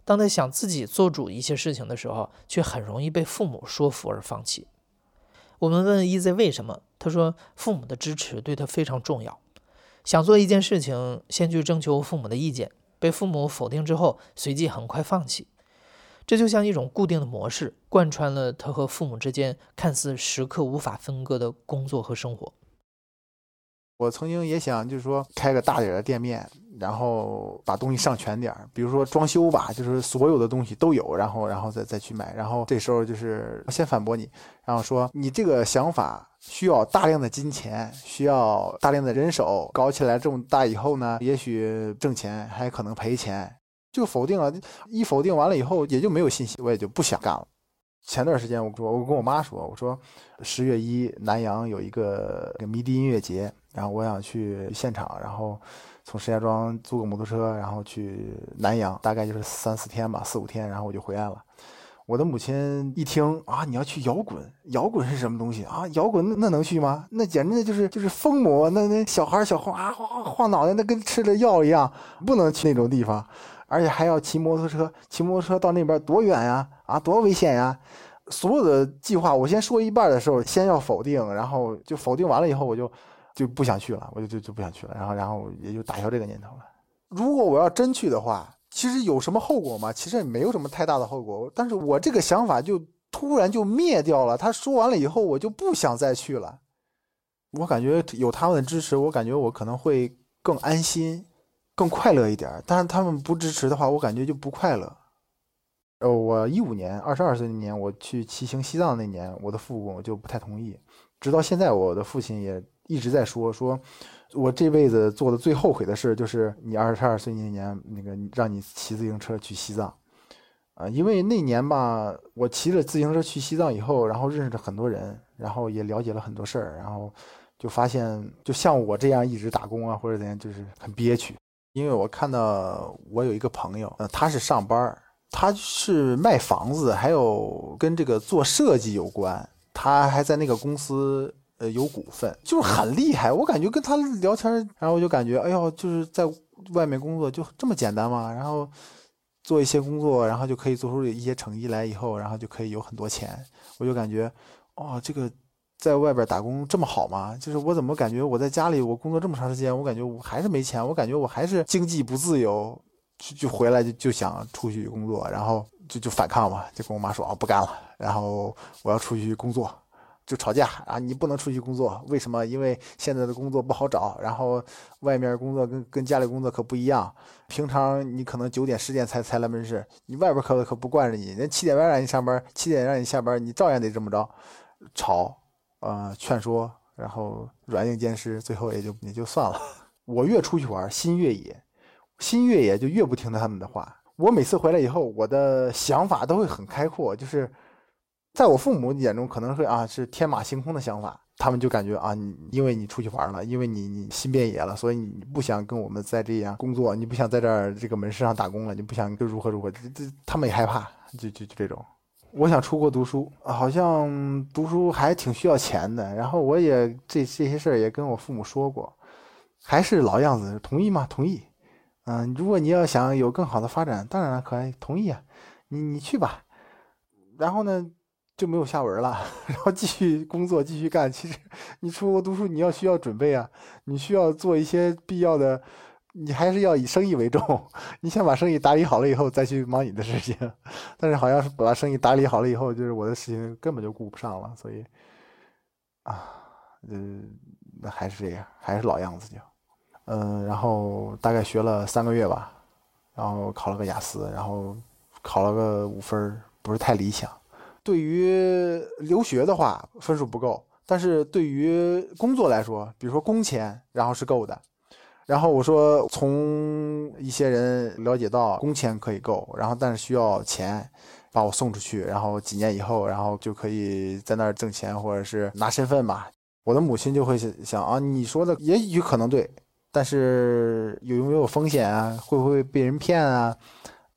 当他想自己做主一些事情的时候，却很容易被父母说服而放弃。我们问 EZ 为什么，他说父母的支持对他非常重要。想做一件事情，先去征求父母的意见，被父母否定之后，随即很快放弃。这就像一种固定的模式，贯穿了他和父母之间看似时刻无法分割的工作和生活。我曾经也想，就是说开个大点的店面，然后把东西上全点儿，比如说装修吧，就是所有的东西都有，然后然后再再去买。然后这时候就是先反驳你，然后说你这个想法需要大量的金钱，需要大量的人手，搞起来这么大以后呢，也许挣钱，还可能赔钱，就否定了。一否定完了以后，也就没有信心，我也就不想干了。前段时间我说，我跟我妈说，我说十月一南阳有一个迷笛音乐节。然后我想去现场，然后从石家庄租个摩托车，然后去南阳，大概就是三四天吧，四五天，然后我就回来了。我的母亲一听啊，你要去摇滚，摇滚是什么东西啊？摇滚那那能去吗？那简直就是就是疯魔，那那小孩小晃啊晃晃脑袋，那跟吃了药一样，不能去那种地方，而且还要骑摩托车，骑摩托车到那边多远呀？啊，多危险呀！所有的计划我先说一半的时候，先要否定，然后就否定完了以后，我就。就不想去了，我就就就不想去了，然后然后也就打消这个念头了。如果我要真去的话，其实有什么后果吗？其实也没有什么太大的后果。但是我这个想法就突然就灭掉了。他说完了以后，我就不想再去了。我感觉有他们的支持，我感觉我可能会更安心、更快乐一点。但是他们不支持的话，我感觉就不快乐。呃，我一五年二十二岁那年，我去骑行西藏那年，我的父母就不太同意。直到现在，我的父亲也。一直在说说，我这辈子做的最后悔的事就是你二十二岁那年，那个让你骑自行车去西藏，啊，因为那年吧，我骑着自行车去西藏以后，然后认识了很多人，然后也了解了很多事儿，然后就发现，就像我这样一直打工啊或者怎样，就是很憋屈。因为我看到我有一个朋友，呃，他是上班，他是卖房子，还有跟这个做设计有关，他还在那个公司。呃，有股份就是很厉害，我感觉跟他聊天，然后我就感觉，哎呦，就是在外面工作就这么简单吗？然后做一些工作，然后就可以做出一些成绩来，以后然后就可以有很多钱。我就感觉，哦，这个在外边打工这么好吗？就是我怎么感觉我在家里我工作这么长时间，我感觉我还是没钱，我感觉我还是经济不自由，就就回来就就想出去工作，然后就就反抗嘛，就跟我妈说，哦，不干了，然后我要出去工作。就吵架啊！你不能出去工作，为什么？因为现在的工作不好找，然后外面工作跟跟家里工作可不一样。平常你可能九点十点才才来门市，你外边可可不惯着你，人七点半让你上班，七点让你下班，你照样得这么着，吵，呃，劝说，然后软硬兼施，最后也就也就算了。我越出去玩，心越野，心越野就越不听他们的话。我每次回来以后，我的想法都会很开阔，就是。在我父母眼中，可能会啊是天马行空的想法，他们就感觉啊，你因为你出去玩了，因为你你心变野了，所以你不想跟我们在这样工作，你不想在这儿这个门市上打工了，你不想就如何如何，这这他们也害怕，就就就这种。我想出国读书，好像读书还挺需要钱的，然后我也这这些事儿也跟我父母说过，还是老样子，同意吗？同意。嗯，如果你要想有更好的发展，当然可以同意啊，你你去吧。然后呢？就没有下文了，然后继续工作，继续干。其实你出国读书，你要需要准备啊，你需要做一些必要的，你还是要以生意为重。你先把生意打理好了以后，再去忙你的事情。但是好像是把生意打理好了以后，就是我的事情根本就顾不上了。所以啊，嗯，那还是这样，还是老样子就，嗯，然后大概学了三个月吧，然后考了个雅思，然后考了个五分，不是太理想。对于留学的话，分数不够；但是对于工作来说，比如说工钱，然后是够的。然后我说，从一些人了解到工钱可以够，然后但是需要钱把我送出去，然后几年以后，然后就可以在那儿挣钱或者是拿身份吧。我的母亲就会想啊，你说的也许可能对，但是有没有风险啊？会不会被人骗啊？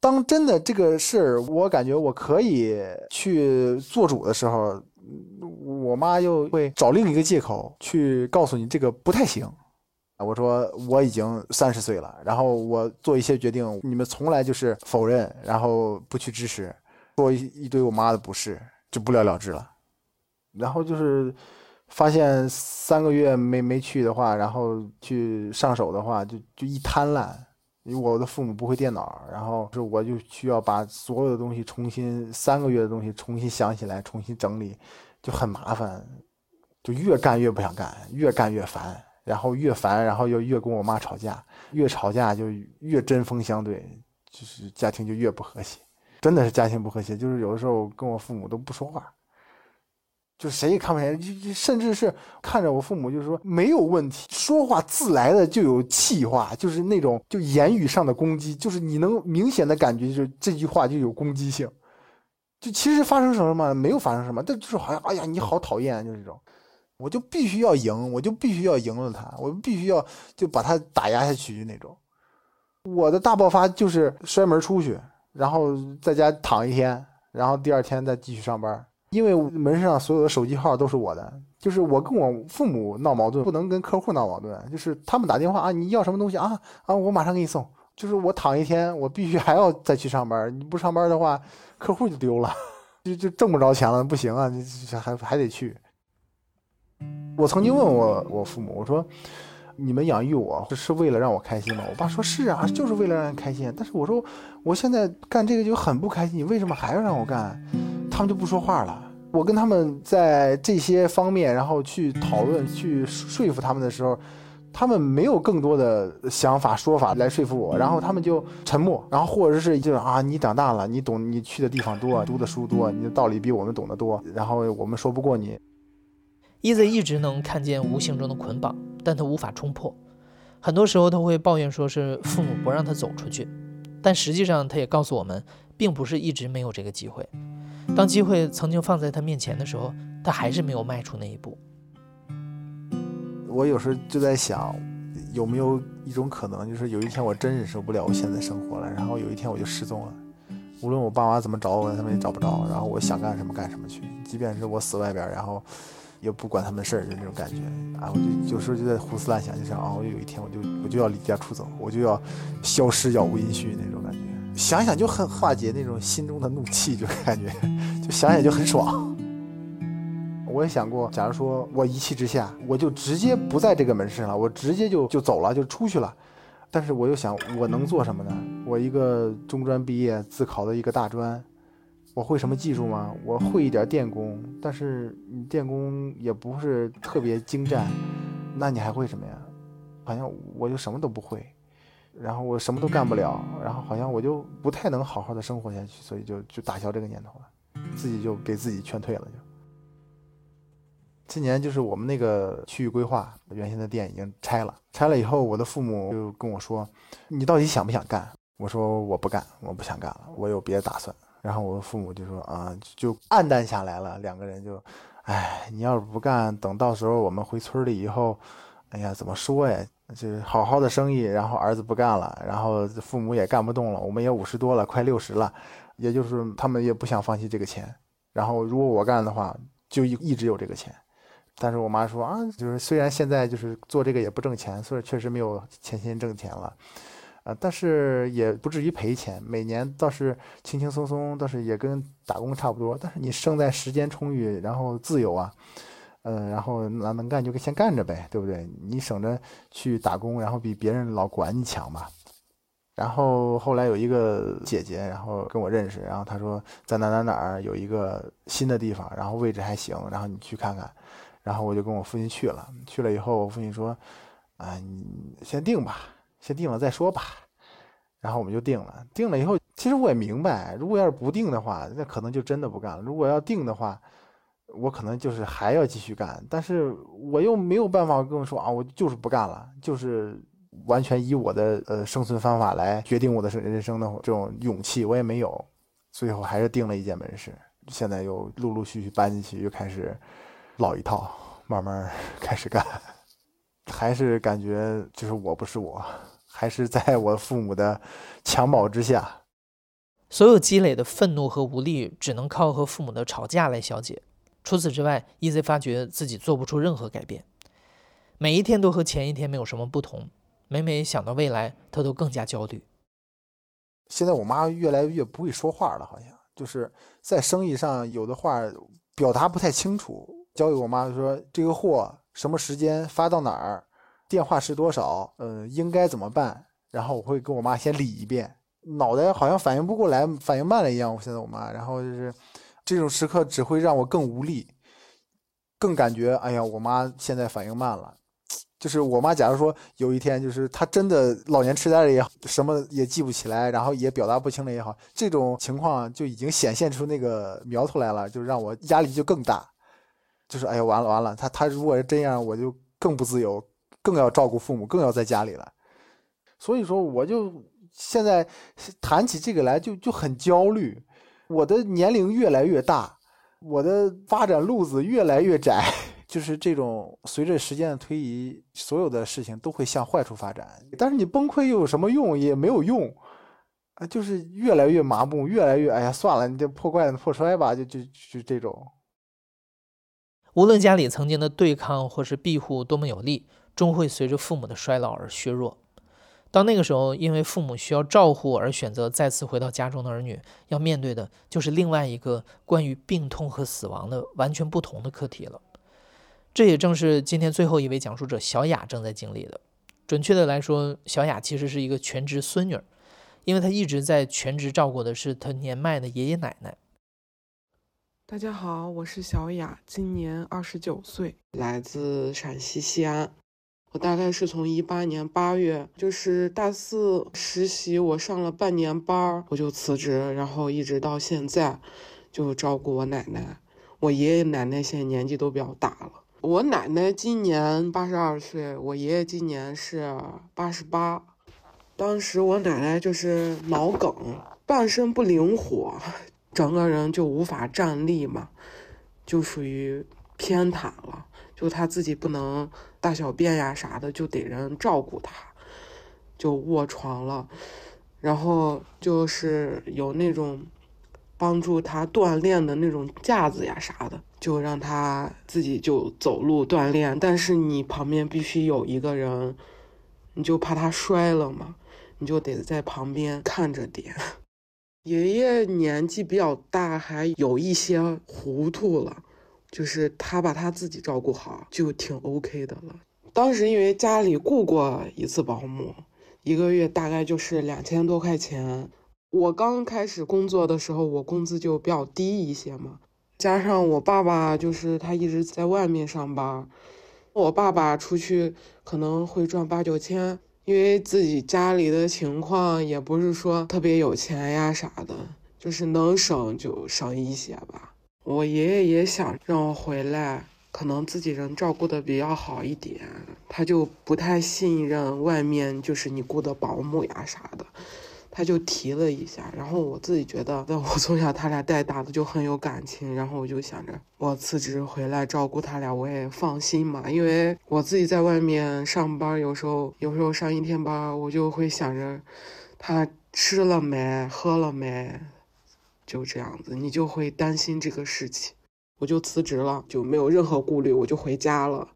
当真的这个事儿，我感觉我可以去做主的时候，我妈又会找另一个借口去告诉你这个不太行。我说我已经三十岁了，然后我做一些决定，你们从来就是否认，然后不去支持，说一堆我妈的不是，就不了了之了。然后就是发现三个月没没去的话，然后去上手的话，就就一滩烂。因为我的父母不会电脑，然后是我就需要把所有的东西重新三个月的东西重新想起来，重新整理，就很麻烦，就越干越不想干，越干越烦，然后越烦，然后又越跟我妈吵架，越吵架就越针锋相对，就是家庭就越不和谐，真的是家庭不和谐，就是有的时候跟我父母都不说话。就谁也看不见，就甚至是看着我父母，就是说没有问题，说话自来的就有气话，就是那种就言语上的攻击，就是你能明显的感觉，就是这句话就有攻击性。就其实发生什么没有发生什么，但就是好像哎呀你好讨厌，就是这种，我就必须要赢，我就必须要赢了他，我必须要就把他打压下去那种。我的大爆发就是摔门出去，然后在家躺一天，然后第二天再继续上班。因为门市上所有的手机号都是我的，就是我跟我父母闹矛盾，不能跟客户闹矛盾，就是他们打电话啊，你要什么东西啊啊，我马上给你送。就是我躺一天，我必须还要再去上班，你不上班的话，客户就丢了，就就挣不着钱了，不行啊，你还还得去。我曾经问我我父母，我说你们养育我是为了让我开心吗？我爸说是啊，就是为了让人开心。但是我说我现在干这个就很不开心，你为什么还要让我干？他们就不说话了。我跟他们在这些方面，然后去讨论、去说服他们的时候，他们没有更多的想法、说法来说服我，然后他们就沉默，然后或者是就是啊，你长大了，你懂，你去的地方多，读的书多，你的道理比我们懂得多，然后我们说不过你。Easy 一直能看见无形中的捆绑，但他无法冲破。很多时候他会抱怨说是父母不让他走出去，但实际上他也告诉我们，并不是一直没有这个机会。当机会曾经放在他面前的时候，他还是没有迈出那一步。我有时候就在想，有没有一种可能，就是有一天我真忍受不了我现在生活了，然后有一天我就失踪了。无论我爸妈怎么找我，他们也找不着。然后我想干什么干什么去，即便是我死外边，然后也不管他们事儿，就那种感觉啊。我就有时候就在胡思乱想，就想啊，我有一天我就我就要离家出走，我就要消失，杳无音讯那种感觉。想想就很化解那种心中的怒气，就感觉 就想想就很爽。我也想过，假如说我一气之下，我就直接不在这个门市了，我直接就就走了，就出去了。但是我又想，我能做什么呢？我一个中专毕业，自考的一个大专，我会什么技术吗？我会一点电工，但是你电工也不是特别精湛，那你还会什么呀？好像我就什么都不会。然后我什么都干不了，然后好像我就不太能好好的生活下去，所以就就打消这个念头了，自己就给自己劝退了。就今年就是我们那个区域规划，原先的店已经拆了，拆了以后，我的父母就跟我说：“你到底想不想干？”我说：“我不干，我不想干了，我有别的打算。”然后我的父母就说：“啊，就暗淡下来了。”两个人就，哎，你要是不干，等到时候我们回村里以后，哎呀，怎么说呀？就是好好的生意，然后儿子不干了，然后父母也干不动了，我们也五十多了，快六十了，也就是他们也不想放弃这个钱。然后如果我干的话，就一一直有这个钱。但是我妈说啊，就是虽然现在就是做这个也不挣钱，所以确实没有钱钱挣钱了，啊，但是也不至于赔钱，每年倒是轻轻松松，倒是也跟打工差不多。但是你胜在时间充裕，然后自由啊。嗯，然后那能干就先干着呗，对不对？你省着去打工，然后比别人老管你强吧。然后后来有一个姐姐，然后跟我认识，然后她说在哪哪哪儿有一个新的地方，然后位置还行，然后你去看看。然后我就跟我父亲去了，去了以后，我父亲说：“啊，你先定吧，先定了再说吧。”然后我们就定了，定了以后，其实我也明白，如果要是不定的话，那可能就真的不干了。如果要定的话，我可能就是还要继续干，但是我又没有办法跟我说啊，我就是不干了，就是完全以我的呃生存方法来决定我的生人生的这种勇气我也没有，最后还是定了一间门市，现在又陆陆续续搬进去，又开始老一套，慢慢 开始干，还是感觉就是我不是我，还是在我父母的襁褓之下，所有积累的愤怒和无力，只能靠和父母的吵架来消解。除此之外，ez 发觉自己做不出任何改变，每一天都和前一天没有什么不同。每每想到未来，他都更加焦虑。现在我妈越来越不会说话了，好像就是在生意上有的话表达不太清楚。交给我妈说这个货什么时间发到哪儿，电话是多少，呃，应该怎么办。然后我会跟我妈先理一遍，脑袋好像反应不过来，反应慢了一样。我现在我妈，然后就是这种时刻只会让我更无力，更感觉哎呀，我妈现在反应慢了。就是我妈，假如说有一天就是她真的老年痴呆了也好，什么也记不起来，然后也表达不清了也好，这种情况就已经显现出那个苗头来了，就让我压力就更大。就是哎呀，完了完了，她她如果是这样，我就更不自由，更要照顾父母，更要在家里了。所以说，我就现在谈起这个来就就很焦虑。我的年龄越来越大，我的发展路子越来越窄。就是这种，随着时间的推移，所有的事情都会向坏处发展。但是你崩溃又有什么用？也没有用啊！就是越来越麻木，越来越哎呀，算了，你就破罐子破摔吧，就就就这种。无论家里曾经的对抗或是庇护多么有力，终会随着父母的衰老而削弱。到那个时候，因为父母需要照护而选择再次回到家中的儿女，要面对的就是另外一个关于病痛和死亡的完全不同的课题了。这也正是今天最后一位讲述者小雅正在经历的。准确的来说，小雅其实是一个全职孙女，因为她一直在全职照顾的是她年迈的爷爷奶奶。大家好，我是小雅，今年二十九岁，来自陕西西安。我大概是从一八年八月，就是大四实习，我上了半年班，我就辞职，然后一直到现在，就照顾我奶奶。我爷爷奶奶现在年纪都比较大了。我奶奶今年八十二岁，我爷爷今年是八十八。当时我奶奶就是脑梗，半身不灵活，整个人就无法站立嘛，就属于偏瘫了。就她自己不能大小便呀啥的，就得人照顾他，就卧床了。然后就是有那种帮助他锻炼的那种架子呀啥的。就让他自己就走路锻炼，但是你旁边必须有一个人，你就怕他摔了嘛，你就得在旁边看着点。爷爷年纪比较大，还有一些糊涂了，就是他把他自己照顾好就挺 OK 的了。当时因为家里雇过一次保姆，一个月大概就是两千多块钱。我刚开始工作的时候，我工资就比较低一些嘛。加上我爸爸就是他一直在外面上班，我爸爸出去可能会赚八九千，因为自己家里的情况也不是说特别有钱呀啥的，就是能省就省一些吧。我爷爷也想让我回来，可能自己人照顾的比较好一点，他就不太信任外面就是你雇的保姆呀啥的。他就提了一下，然后我自己觉得，那我从小他俩带大的就很有感情，然后我就想着，我辞职回来照顾他俩，我也放心嘛。因为我自己在外面上班，有时候有时候上一天班，我就会想着，他吃了没，喝了没，就这样子，你就会担心这个事情。我就辞职了，就没有任何顾虑，我就回家了。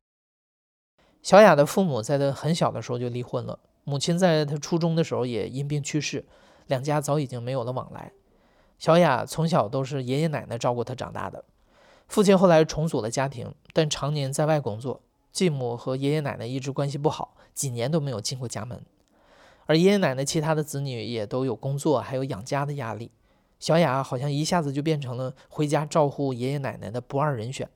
小雅的父母在她很小的时候就离婚了。母亲在她初中的时候也因病去世，两家早已经没有了往来。小雅从小都是爷爷奶奶照顾她长大的。父亲后来重组了家庭，但常年在外工作，继母和爷爷奶奶一直关系不好，几年都没有进过家门。而爷爷奶奶其他的子女也都有工作，还有养家的压力。小雅好像一下子就变成了回家照顾爷爷奶奶的不二人选。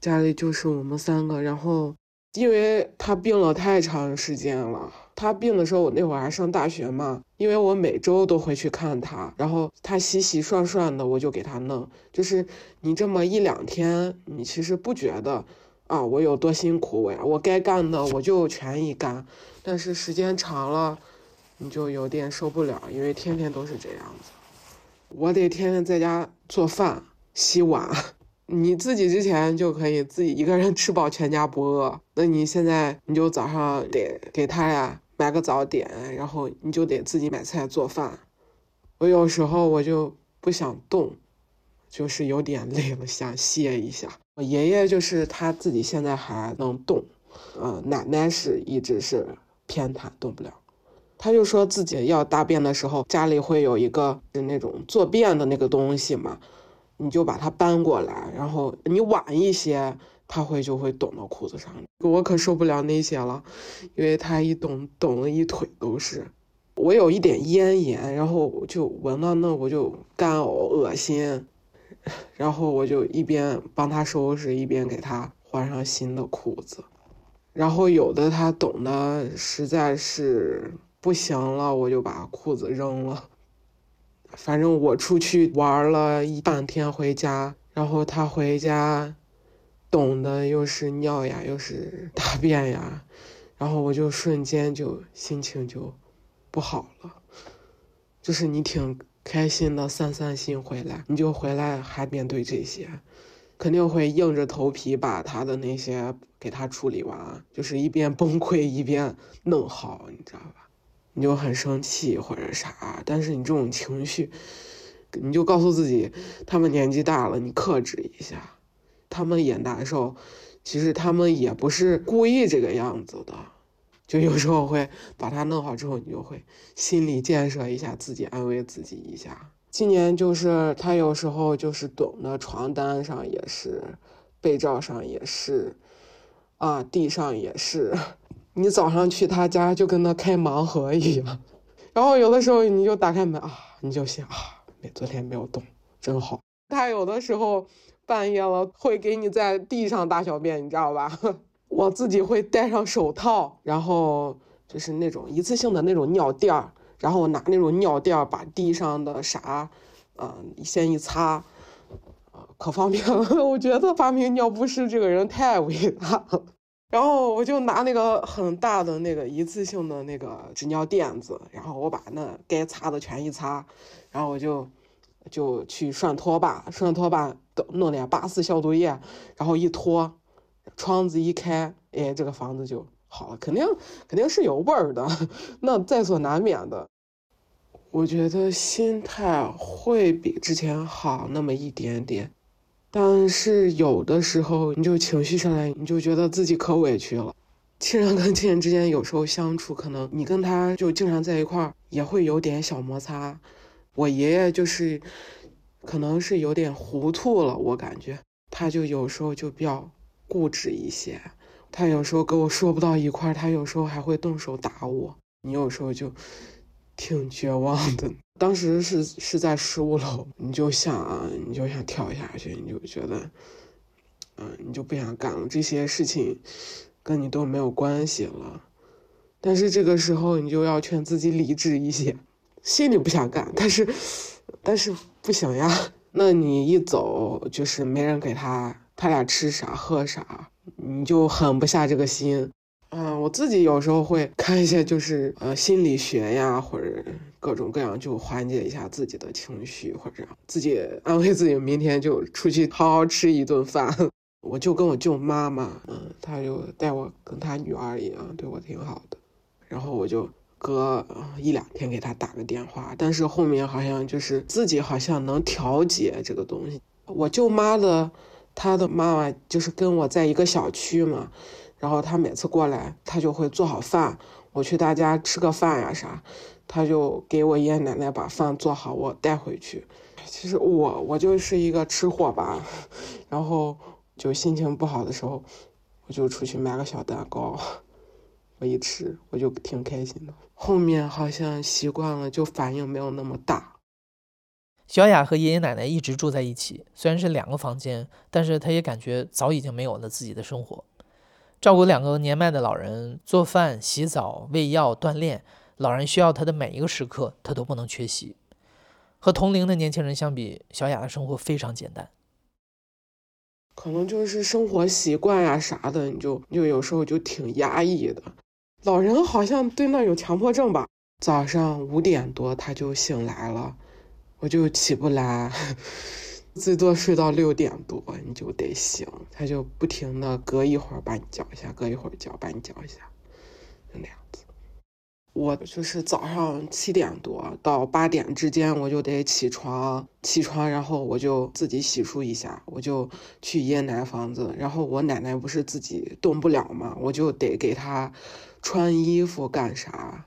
家里就是我们三个，然后。因为他病了太长时间了，他病的时候我那会儿还上大学嘛，因为我每周都会去看他，然后他洗洗涮涮的，我就给他弄。就是你这么一两天，你其实不觉得啊，我有多辛苦我呀，我该干的我就全一干。但是时间长了，你就有点受不了，因为天天都是这样子，我得天天在家做饭、洗碗。你自己之前就可以自己一个人吃饱全家不饿，那你现在你就早上得给他俩买个早点，然后你就得自己买菜做饭。我有时候我就不想动，就是有点累了，想歇一下。我爷爷就是他自己现在还能动，嗯，奶奶是一直是偏瘫，动不了。他就说自己要大便的时候，家里会有一个那种坐便的那个东西嘛。你就把它搬过来，然后你晚一些，它会就会懂到裤子上。我可受不了那些了，因为它一懂懂了一腿都是。我有一点咽炎，然后就闻到那我就干呕恶心，然后我就一边帮他收拾，一边给他换上新的裤子。然后有的他懂的实在是不行了，我就把裤子扔了。反正我出去玩了一半天回家，然后他回家，懂的又是尿呀，又是大便呀，然后我就瞬间就心情就不好了。就是你挺开心的散散心回来，你就回来还面对这些。肯定会硬着头皮把他的那些给他处理完，就是一边崩溃一边弄好，你知道吧？你就很生气或者啥，但是你这种情绪，你就告诉自己，他们年纪大了，你克制一下，他们也难受，其实他们也不是故意这个样子的，就有时候会把他弄好之后，你就会心理建设一下自己，安慰自己一下。今年就是他有时候就是懂的，床单上也是，被罩上也是，啊，地上也是。你早上去他家就跟他开盲盒一样，然后有的时候你就打开门啊，你就想啊，没昨天没有动，真好。他有的时候半夜了会给你在地上大小便，你知道吧？我自己会戴上手套，然后就是那种一次性的那种尿垫儿。然后我拿那种尿垫儿把地上的啥，嗯，先一擦，啊，可方便了。我觉得发明尿不湿这个人太伟大了。然后我就拿那个很大的那个一次性的那个纸尿垫子，然后我把那该擦的全一擦，然后我就就去涮拖把，涮拖把弄点八四消毒液，然后一拖，窗子一开，哎，这个房子就好了。肯定肯定是有味儿的，那在所难免的。我觉得心态会比之前好那么一点点，但是有的时候你就情绪上来，你就觉得自己可委屈了。亲人跟亲人之间有时候相处，可能你跟他就经常在一块儿，也会有点小摩擦。我爷爷就是，可能是有点糊涂了，我感觉他就有时候就比较固执一些。他有时候跟我说不到一块儿，他有时候还会动手打我。你有时候就。挺绝望的，当时是是在十五楼，你就想，你就想跳下去，你就觉得，嗯，你就不想干了，这些事情跟你都没有关系了。但是这个时候，你就要劝自己理智一些，心里不想干，但是，但是不行呀。那你一走，就是没人给他，他俩吃啥喝啥，你就狠不下这个心。我自己有时候会看一些，就是呃心理学呀，或者各种各样，就缓解一下自己的情绪，或者自己安慰自己，明天就出去好好吃一顿饭。我就跟我舅妈嘛，嗯，她就带我跟她女儿一样，对我挺好的。然后我就隔一两天给她打个电话，但是后面好像就是自己好像能调节这个东西。我舅妈的，她的妈妈就是跟我在一个小区嘛。然后他每次过来，他就会做好饭。我去他家吃个饭呀啥，他就给我爷爷奶奶把饭做好，我带回去。其实我我就是一个吃货吧，然后就心情不好的时候，我就出去买个小蛋糕，我一吃我就挺开心的。后面好像习惯了，就反应没有那么大。小雅和爷爷奶奶一直住在一起，虽然是两个房间，但是她也感觉早已经没有了自己的生活。照顾两个年迈的老人，做饭、洗澡、喂药、锻炼，老人需要他的每一个时刻，他都不能缺席。和同龄的年轻人相比，小雅的生活非常简单。可能就是生活习惯呀啥的，你就就有时候就挺压抑的。老人好像对那有强迫症吧？早上五点多他就醒来了，我就起不来。最多睡到六点多，你就得醒，他就不停的隔一会儿把你叫一下，隔一会儿叫把你叫一下，就那样子。我就是早上七点多到八点之间，我就得起床，起床然后我就自己洗漱一下，我就去爷爷奶奶房子，然后我奶奶不是自己动不了嘛，我就得给她穿衣服干啥，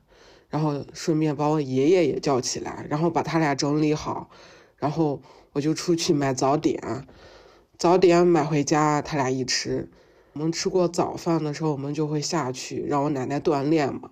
然后顺便把我爷爷也叫起来，然后把他俩整理好。然后我就出去买早点，早点买回家，他俩一吃。我们吃过早饭的时候，我们就会下去让我奶奶锻炼嘛。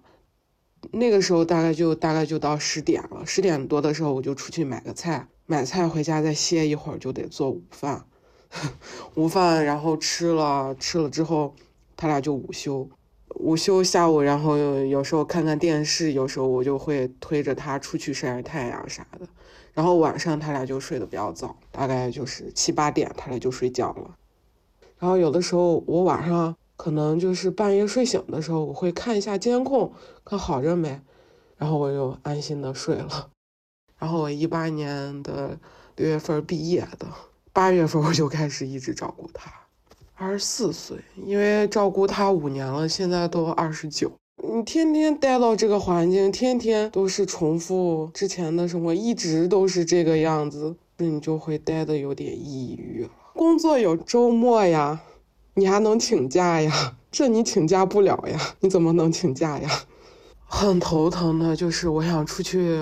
那个时候大概就大概就到十点了，十点多的时候我就出去买个菜，买菜回家再歇一会儿就得做午饭。午饭然后吃了吃了之后，他俩就午休。午休下午，然后有时候看看电视，有时候我就会推着他出去晒晒太阳啥的。然后晚上他俩就睡得比较早，大概就是七八点，他俩就睡觉了。然后有的时候我晚上可能就是半夜睡醒的时候，我会看一下监控，看好着没，然后我就安心的睡了。然后我一八年的六月份毕业的，八月份我就开始一直照顾他。二十四岁，因为照顾他五年了，现在都二十九。你天天待到这个环境，天天都是重复之前的生活，一直都是这个样子，那你就会待的有点抑郁。工作有周末呀，你还能请假呀？这你请假不了呀？你怎么能请假呀？很头疼的，就是我想出去，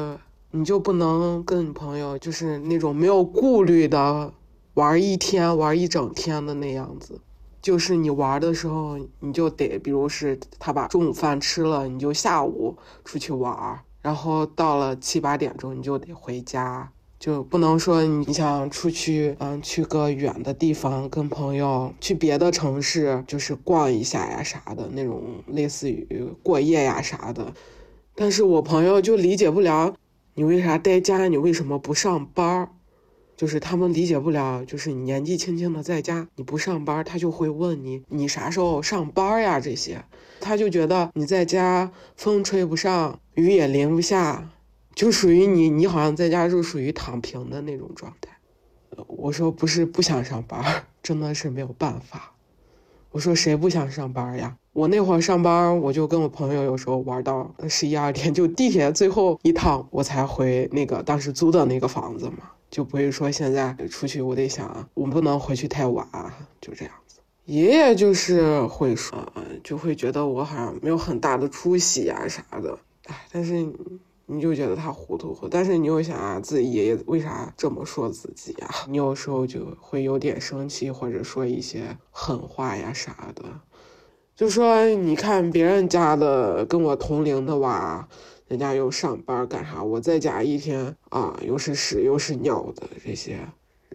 你就不能跟你朋友，就是那种没有顾虑的。玩一天，玩一整天的那样子，就是你玩的时候，你就得，比如是他把中午饭吃了，你就下午出去玩，然后到了七八点钟你就得回家，就不能说你想出去，嗯，去个远的地方跟朋友去别的城市，就是逛一下呀啥的那种，类似于过夜呀啥的。但是我朋友就理解不了，你为啥待家，你为什么不上班？就是他们理解不了，就是你年纪轻轻的在家，你不上班，他就会问你，你啥时候上班呀？这些，他就觉得你在家风吹不上，雨也淋不下，就属于你，你好像在家就属于躺平的那种状态。我说不是不想上班，真的是没有办法。我说谁不想上班呀？我那会儿上班，我就跟我朋友有时候玩到十一二点，就地铁最后一趟我才回那个当时租的那个房子嘛。就不会说现在出去，我得想，我不能回去太晚，就这样子。爷爷就是会说，就会觉得我好像没有很大的出息呀啥的。哎，但是你就觉得他糊涂，但是你又想啊，自己爷爷为啥这么说自己呀？你有时候就会有点生气，或者说一些狠话呀啥的。就说你看别人家的跟我同龄的娃。人家又上班干啥？我在家一天啊，又是屎又是尿的这些，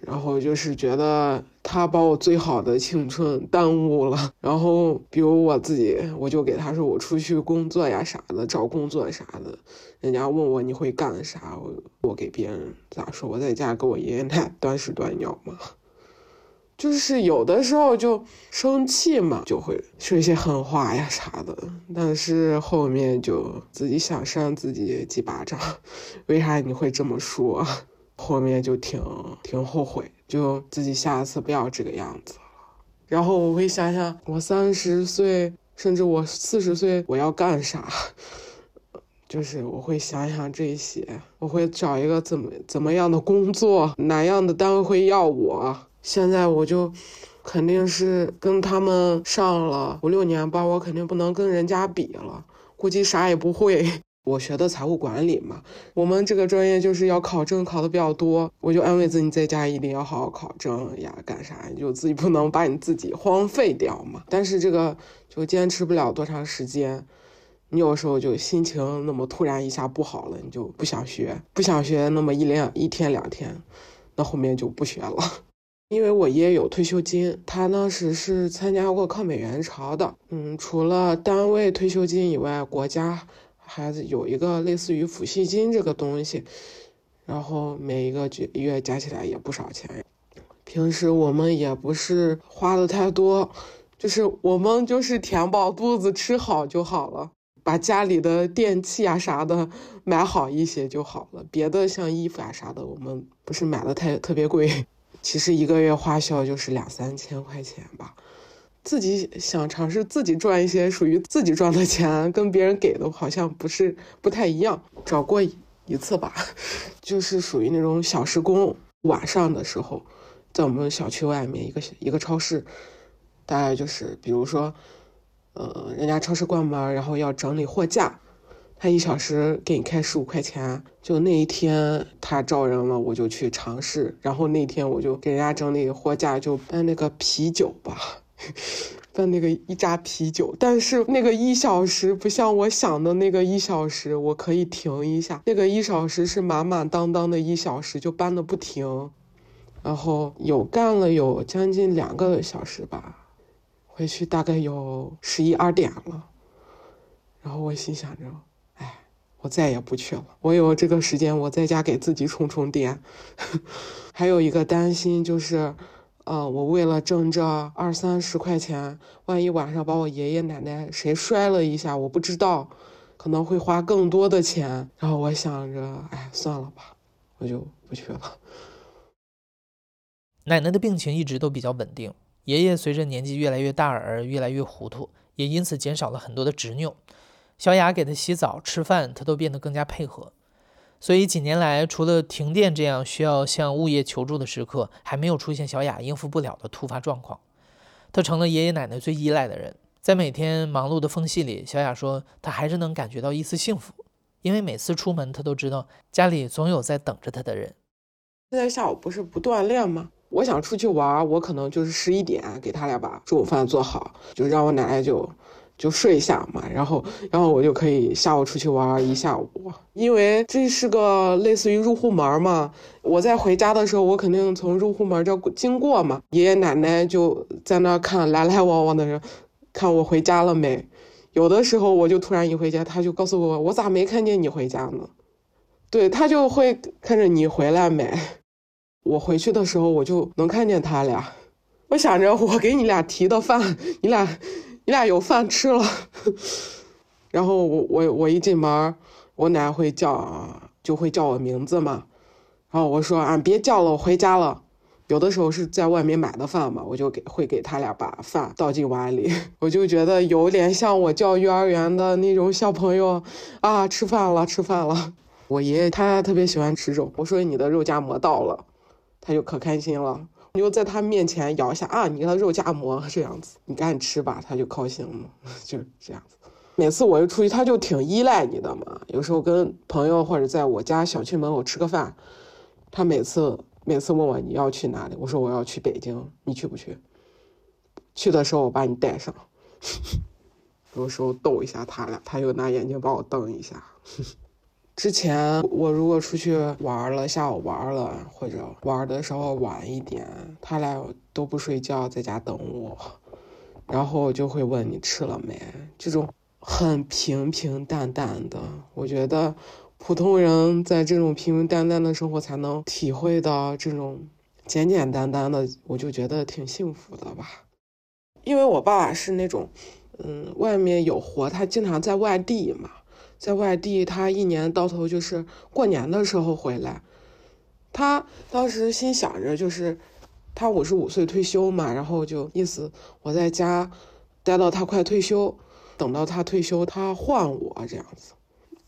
然后就是觉得他把我最好的青春耽误了。然后比如我自己，我就给他说我出去工作呀啥的，找工作啥的。人家问我你会干啥？我我给别人咋说？我在家给我爷爷奶 端屎端尿嘛。就是有的时候就生气嘛，就会说一些狠话呀啥的，但是后面就自己想扇自己几巴掌。为啥你会这么说？后面就挺挺后悔，就自己下次不要这个样子了。然后我会想想，我三十岁，甚至我四十岁，我要干啥？就是我会想想这些，我会找一个怎么怎么样的工作，哪样的单位会要我。现在我就肯定是跟他们上了五六年班，我肯定不能跟人家比了，估计啥也不会。我学的财务管理嘛，我们这个专业就是要考证，考的比较多。我就安慰自己，在家一定要好好考证呀，干啥就自己不能把你自己荒废掉嘛。但是这个就坚持不了多长时间，你有时候就心情那么突然一下不好了，你就不想学，不想学那么一两一天两天，那后面就不学了。因为我爷爷有退休金，他当时是参加过抗美援朝的。嗯，除了单位退休金以外，国家还有一个类似于抚恤金这个东西，然后每一个月加起来也不少钱。平时我们也不是花的太多，就是我们就是填饱肚子吃好就好了，把家里的电器啊啥的买好一些就好了。别的像衣服啊啥的，我们不是买的太特别贵。其实一个月花销就是两三千块钱吧，自己想尝试自己赚一些属于自己赚的钱，跟别人给的好像不是不太一样。找过一次吧，就是属于那种小时工，晚上的时候，在我们小区外面一个一个超市，大概就是比如说，呃，人家超市关门，然后要整理货架，他一小时给你开十五块钱。就那一天他招人了，我就去尝试。然后那天我就给人家整理货架，就搬那个啤酒吧。办那个一扎啤酒，但是那个一小时不像我想的那个一小时，我可以停一下。那个一小时是满满当当的一小时，就搬的不停，然后有干了有将近两个小时吧，回去大概有十一二点了。然后我心想着，我再也不去了。我有这个时间，我在家给自己充充电。还有一个担心就是。嗯，我为了挣这二三十块钱，万一晚上把我爷爷奶奶谁摔了一下，我不知道，可能会花更多的钱。然后我想着，哎，算了吧，我就不去了。奶奶的病情一直都比较稳定，爷爷随着年纪越来越大而越来越糊涂，也因此减少了很多的执拗。小雅给他洗澡、吃饭，他都变得更加配合。所以几年来，除了停电这样需要向物业求助的时刻，还没有出现小雅应付不了的突发状况。他成了爷爷奶奶最依赖的人。在每天忙碌的缝隙里，小雅说，她还是能感觉到一丝幸福，因为每次出门，她都知道家里总有在等着她的人。现在下午不是不锻炼吗？我想出去玩，我可能就是十一点给他俩把中午饭做好，就让我奶奶就。就睡一下嘛，然后，然后我就可以下午出去玩一下午，因为这是个类似于入户门嘛。我在回家的时候，我肯定从入户门这经过嘛，爷爷奶奶就在那看来来往往的人，看我回家了没。有的时候我就突然一回家，他就告诉我，我咋没看见你回家呢？对他就会看着你回来没。我回去的时候，我就能看见他俩。我想着我给你俩提的饭，你俩。你俩有饭吃了，然后我我我一进门，我奶会叫，就会叫我名字嘛，然后我说啊别叫了，我回家了。有的时候是在外面买的饭嘛，我就给会给他俩把饭倒进碗里，我就觉得有点像我叫幼儿园的那种小朋友啊，吃饭了吃饭了。我爷爷他特别喜欢吃肉，我说你的肉夹馍到了，他就可开心了。你就在他面前摇一下啊，你给他肉夹馍这样子，你赶紧吃吧，他就高兴了，就是这样子。每次我一出去，他就挺依赖你的嘛。有时候跟朋友或者在我家小区门口吃个饭，他每次每次问我你要去哪里，我说我要去北京，你去不去？去的时候我把你带上。有时候逗一下他俩，他又拿眼睛把我瞪一下。之前我如果出去玩了，下午玩了，或者玩的时候晚一点，他俩都不睡觉，在家等我，然后我就会问你吃了没。这种很平平淡淡的，我觉得普通人在这种平平淡淡的生活才能体会到这种简简单单的，我就觉得挺幸福的吧。因为我爸爸是那种，嗯，外面有活，他经常在外地嘛。在外地，他一年到头就是过年的时候回来。他当时心想着，就是他五十五岁退休嘛，然后就意思我在家待到他快退休，等到他退休，他换我这样子。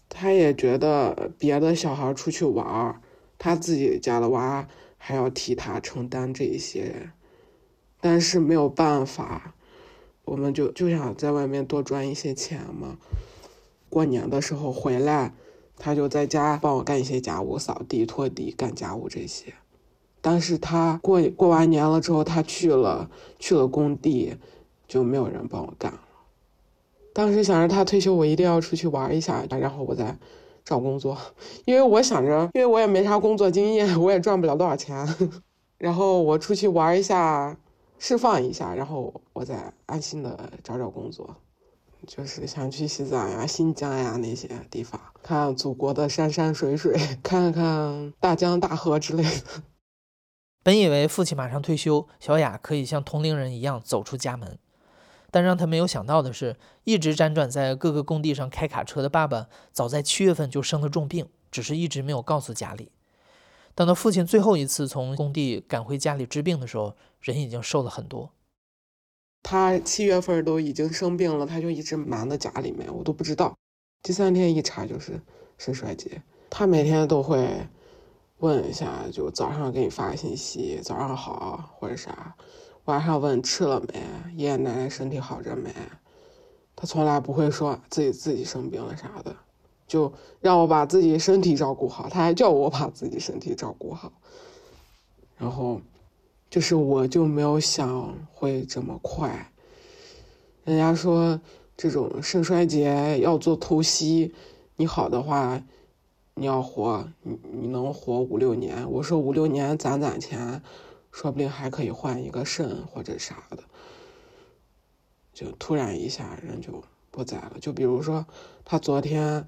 他也觉得别的小孩出去玩，他自己家的娃还要替他承担这一些，但是没有办法，我们就就想在外面多赚一些钱嘛。过年的时候回来，他就在家帮我干一些家务，扫地、拖地、干家务这些。但是他过过完年了之后，他去了去了工地，就没有人帮我干了。当时想着他退休，我一定要出去玩一下，然后我再找工作，因为我想着，因为我也没啥工作经验，我也赚不了多少钱。然后我出去玩一下，释放一下，然后我再安心的找找工作。就是想去西藏呀、新疆呀那些地方，看祖国的山山水水，看看大江大河之类的。本以为父亲马上退休，小雅可以像同龄人一样走出家门，但让他没有想到的是，一直辗转在各个工地上开卡车的爸爸，早在七月份就生了重病，只是一直没有告诉家里。等到父亲最后一次从工地赶回家里治病的时候，人已经瘦了很多。他七月份都已经生病了，他就一直瞒在家里面，我都不知道。第三天一查就是肾衰竭。他每天都会问一下，就早上给你发个信息，早上好或者啥，晚上问吃了没，爷爷奶奶身体好着没。他从来不会说自己自己生病了啥的，就让我把自己身体照顾好，他还叫我把自己身体照顾好。然后，就是我就没有想会这么快。人家说这种肾衰竭要做透析，你好的话，你要活，你你能活五六年。我说五六年攒攒钱，说不定还可以换一个肾或者啥的。就突然一下人就不在了。就比如说他昨天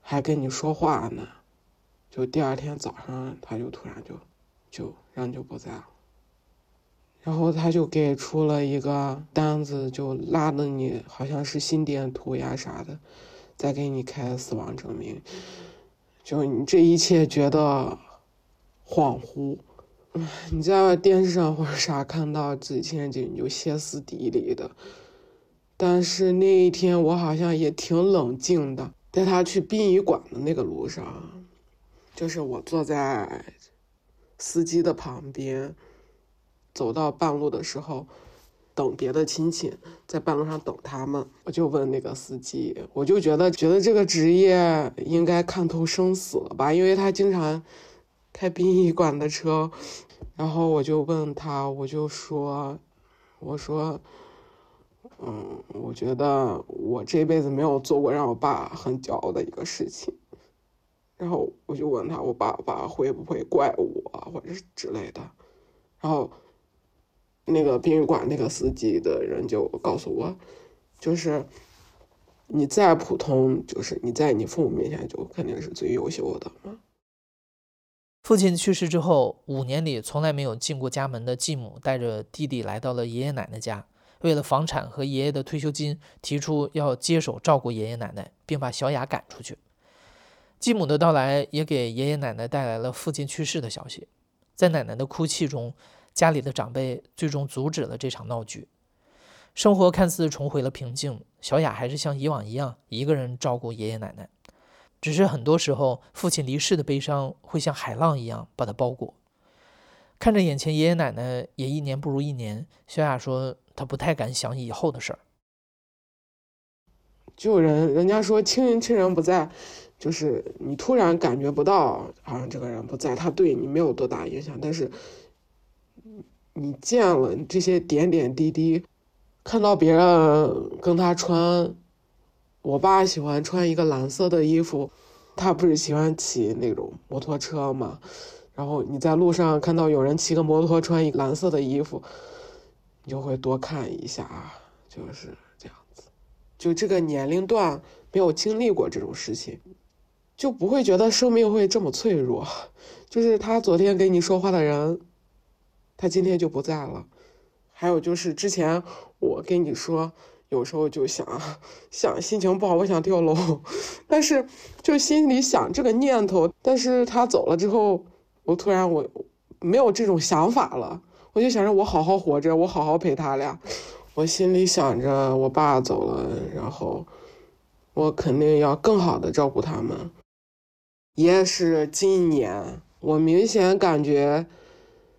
还跟你说话呢，就第二天早上他就突然就。就人就不在了，然后他就给出了一个单子，就拉的你好像是心电图呀啥的，再给你开死亡证明，就你这一切觉得恍惚，你在电视上或者啥看到自己亲人就你就歇斯底里的，但是那一天我好像也挺冷静的，带他去殡仪馆的那个路上，就是我坐在。司机的旁边，走到半路的时候，等别的亲戚在半路上等他们，我就问那个司机，我就觉得觉得这个职业应该看透生死了吧，因为他经常开殡仪馆的车，然后我就问他，我就说，我说，嗯，我觉得我这辈子没有做过让我爸很骄傲的一个事情。然后我就问他，我爸爸会不会怪我，或者是之类的。然后那个殡仪馆那个司机的人就告诉我，就是你再普通，就是你在你父母面前就肯定是最优秀的。父亲去世之后，五年里从来没有进过家门的继母带着弟弟来到了爷爷奶奶家，为了房产和爷爷的退休金，提出要接手照顾爷爷奶奶，并把小雅赶出去。继母的到来也给爷爷奶奶带来了父亲去世的消息，在奶奶的哭泣中，家里的长辈最终阻止了这场闹剧。生活看似重回了平静，小雅还是像以往一样一个人照顾爷爷奶奶。只是很多时候，父亲离世的悲伤会像海浪一样把她包裹。看着眼前爷爷奶奶也一年不如一年，小雅说她不太敢想以后的事儿。就人人家说亲人亲人不在。就是你突然感觉不到，好像这个人不在，他对你没有多大影响。但是，你见了这些点点滴滴，看到别人跟他穿，我爸喜欢穿一个蓝色的衣服，他不是喜欢骑那种摩托车嘛？然后你在路上看到有人骑个摩托穿一蓝色的衣服，你就会多看一下，就是这样子。就这个年龄段没有经历过这种事情。就不会觉得生命会这么脆弱，就是他昨天跟你说话的人，他今天就不在了。还有就是之前我跟你说，有时候就想想心情不好，我想跳楼，但是就心里想这个念头，但是他走了之后，我突然我没有这种想法了，我就想着我好好活着，我好好陪他俩，我心里想着我爸走了，然后我肯定要更好的照顾他们。也是今年，我明显感觉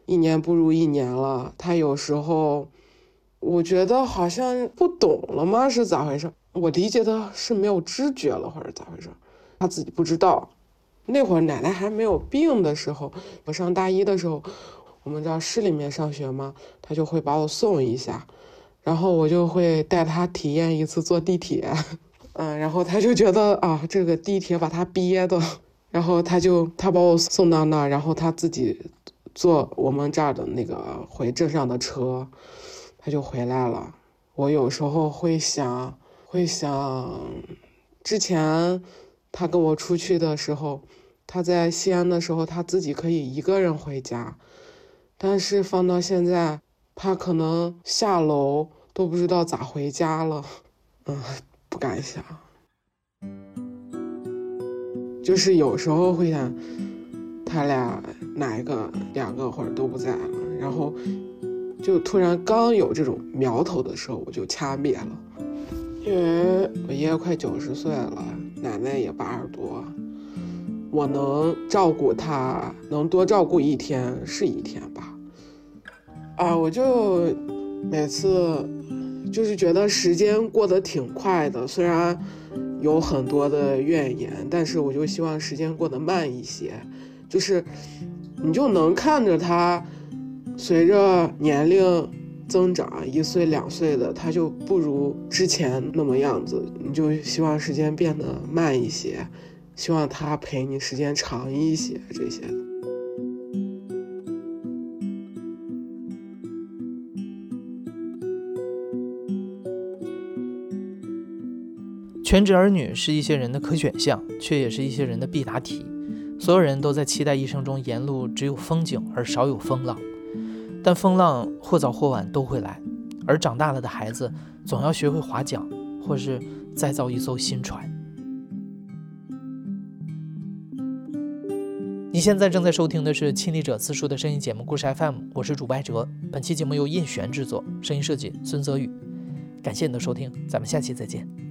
一年不如一年了。他有时候，我觉得好像不懂了吗？是咋回事？我理解的是没有知觉了，或者咋回事？他自己不知道。那会儿奶奶还没有病的时候，我上大一的时候，我们在市里面上学嘛，他就会把我送一下，然后我就会带他体验一次坐地铁，嗯，然后他就觉得啊，这个地铁把他憋的。然后他就他把我送到那儿，然后他自己坐我们这儿的那个回镇上的车，他就回来了。我有时候会想，会想，之前他跟我出去的时候，他在西安的时候，他自己可以一个人回家，但是放到现在，他可能下楼都不知道咋回家了。嗯，不敢想。就是有时候会想，他俩哪一个、两个或者都不在了，然后就突然刚有这种苗头的时候，我就掐灭了。因为我爷爷快九十岁了，奶奶也八十多，我能照顾他，能多照顾一天是一天吧。啊，我就每次就是觉得时间过得挺快的，虽然。有很多的怨言，但是我就希望时间过得慢一些，就是你就能看着他随着年龄增长，一岁两岁的他就不如之前那么样子，你就希望时间变得慢一些，希望他陪你时间长一些这些。全职儿女是一些人的可选项，却也是一些人的必答题。所有人都在期待一生中沿路只有风景而少有风浪，但风浪或早或晚都会来。而长大了的孩子总要学会划桨，或是再造一艘新船。你现在正在收听的是《亲历者自述》的声音节目《故事 FM》，我是主播哲。本期节目由印璇制作，声音设计孙泽宇。感谢你的收听，咱们下期再见。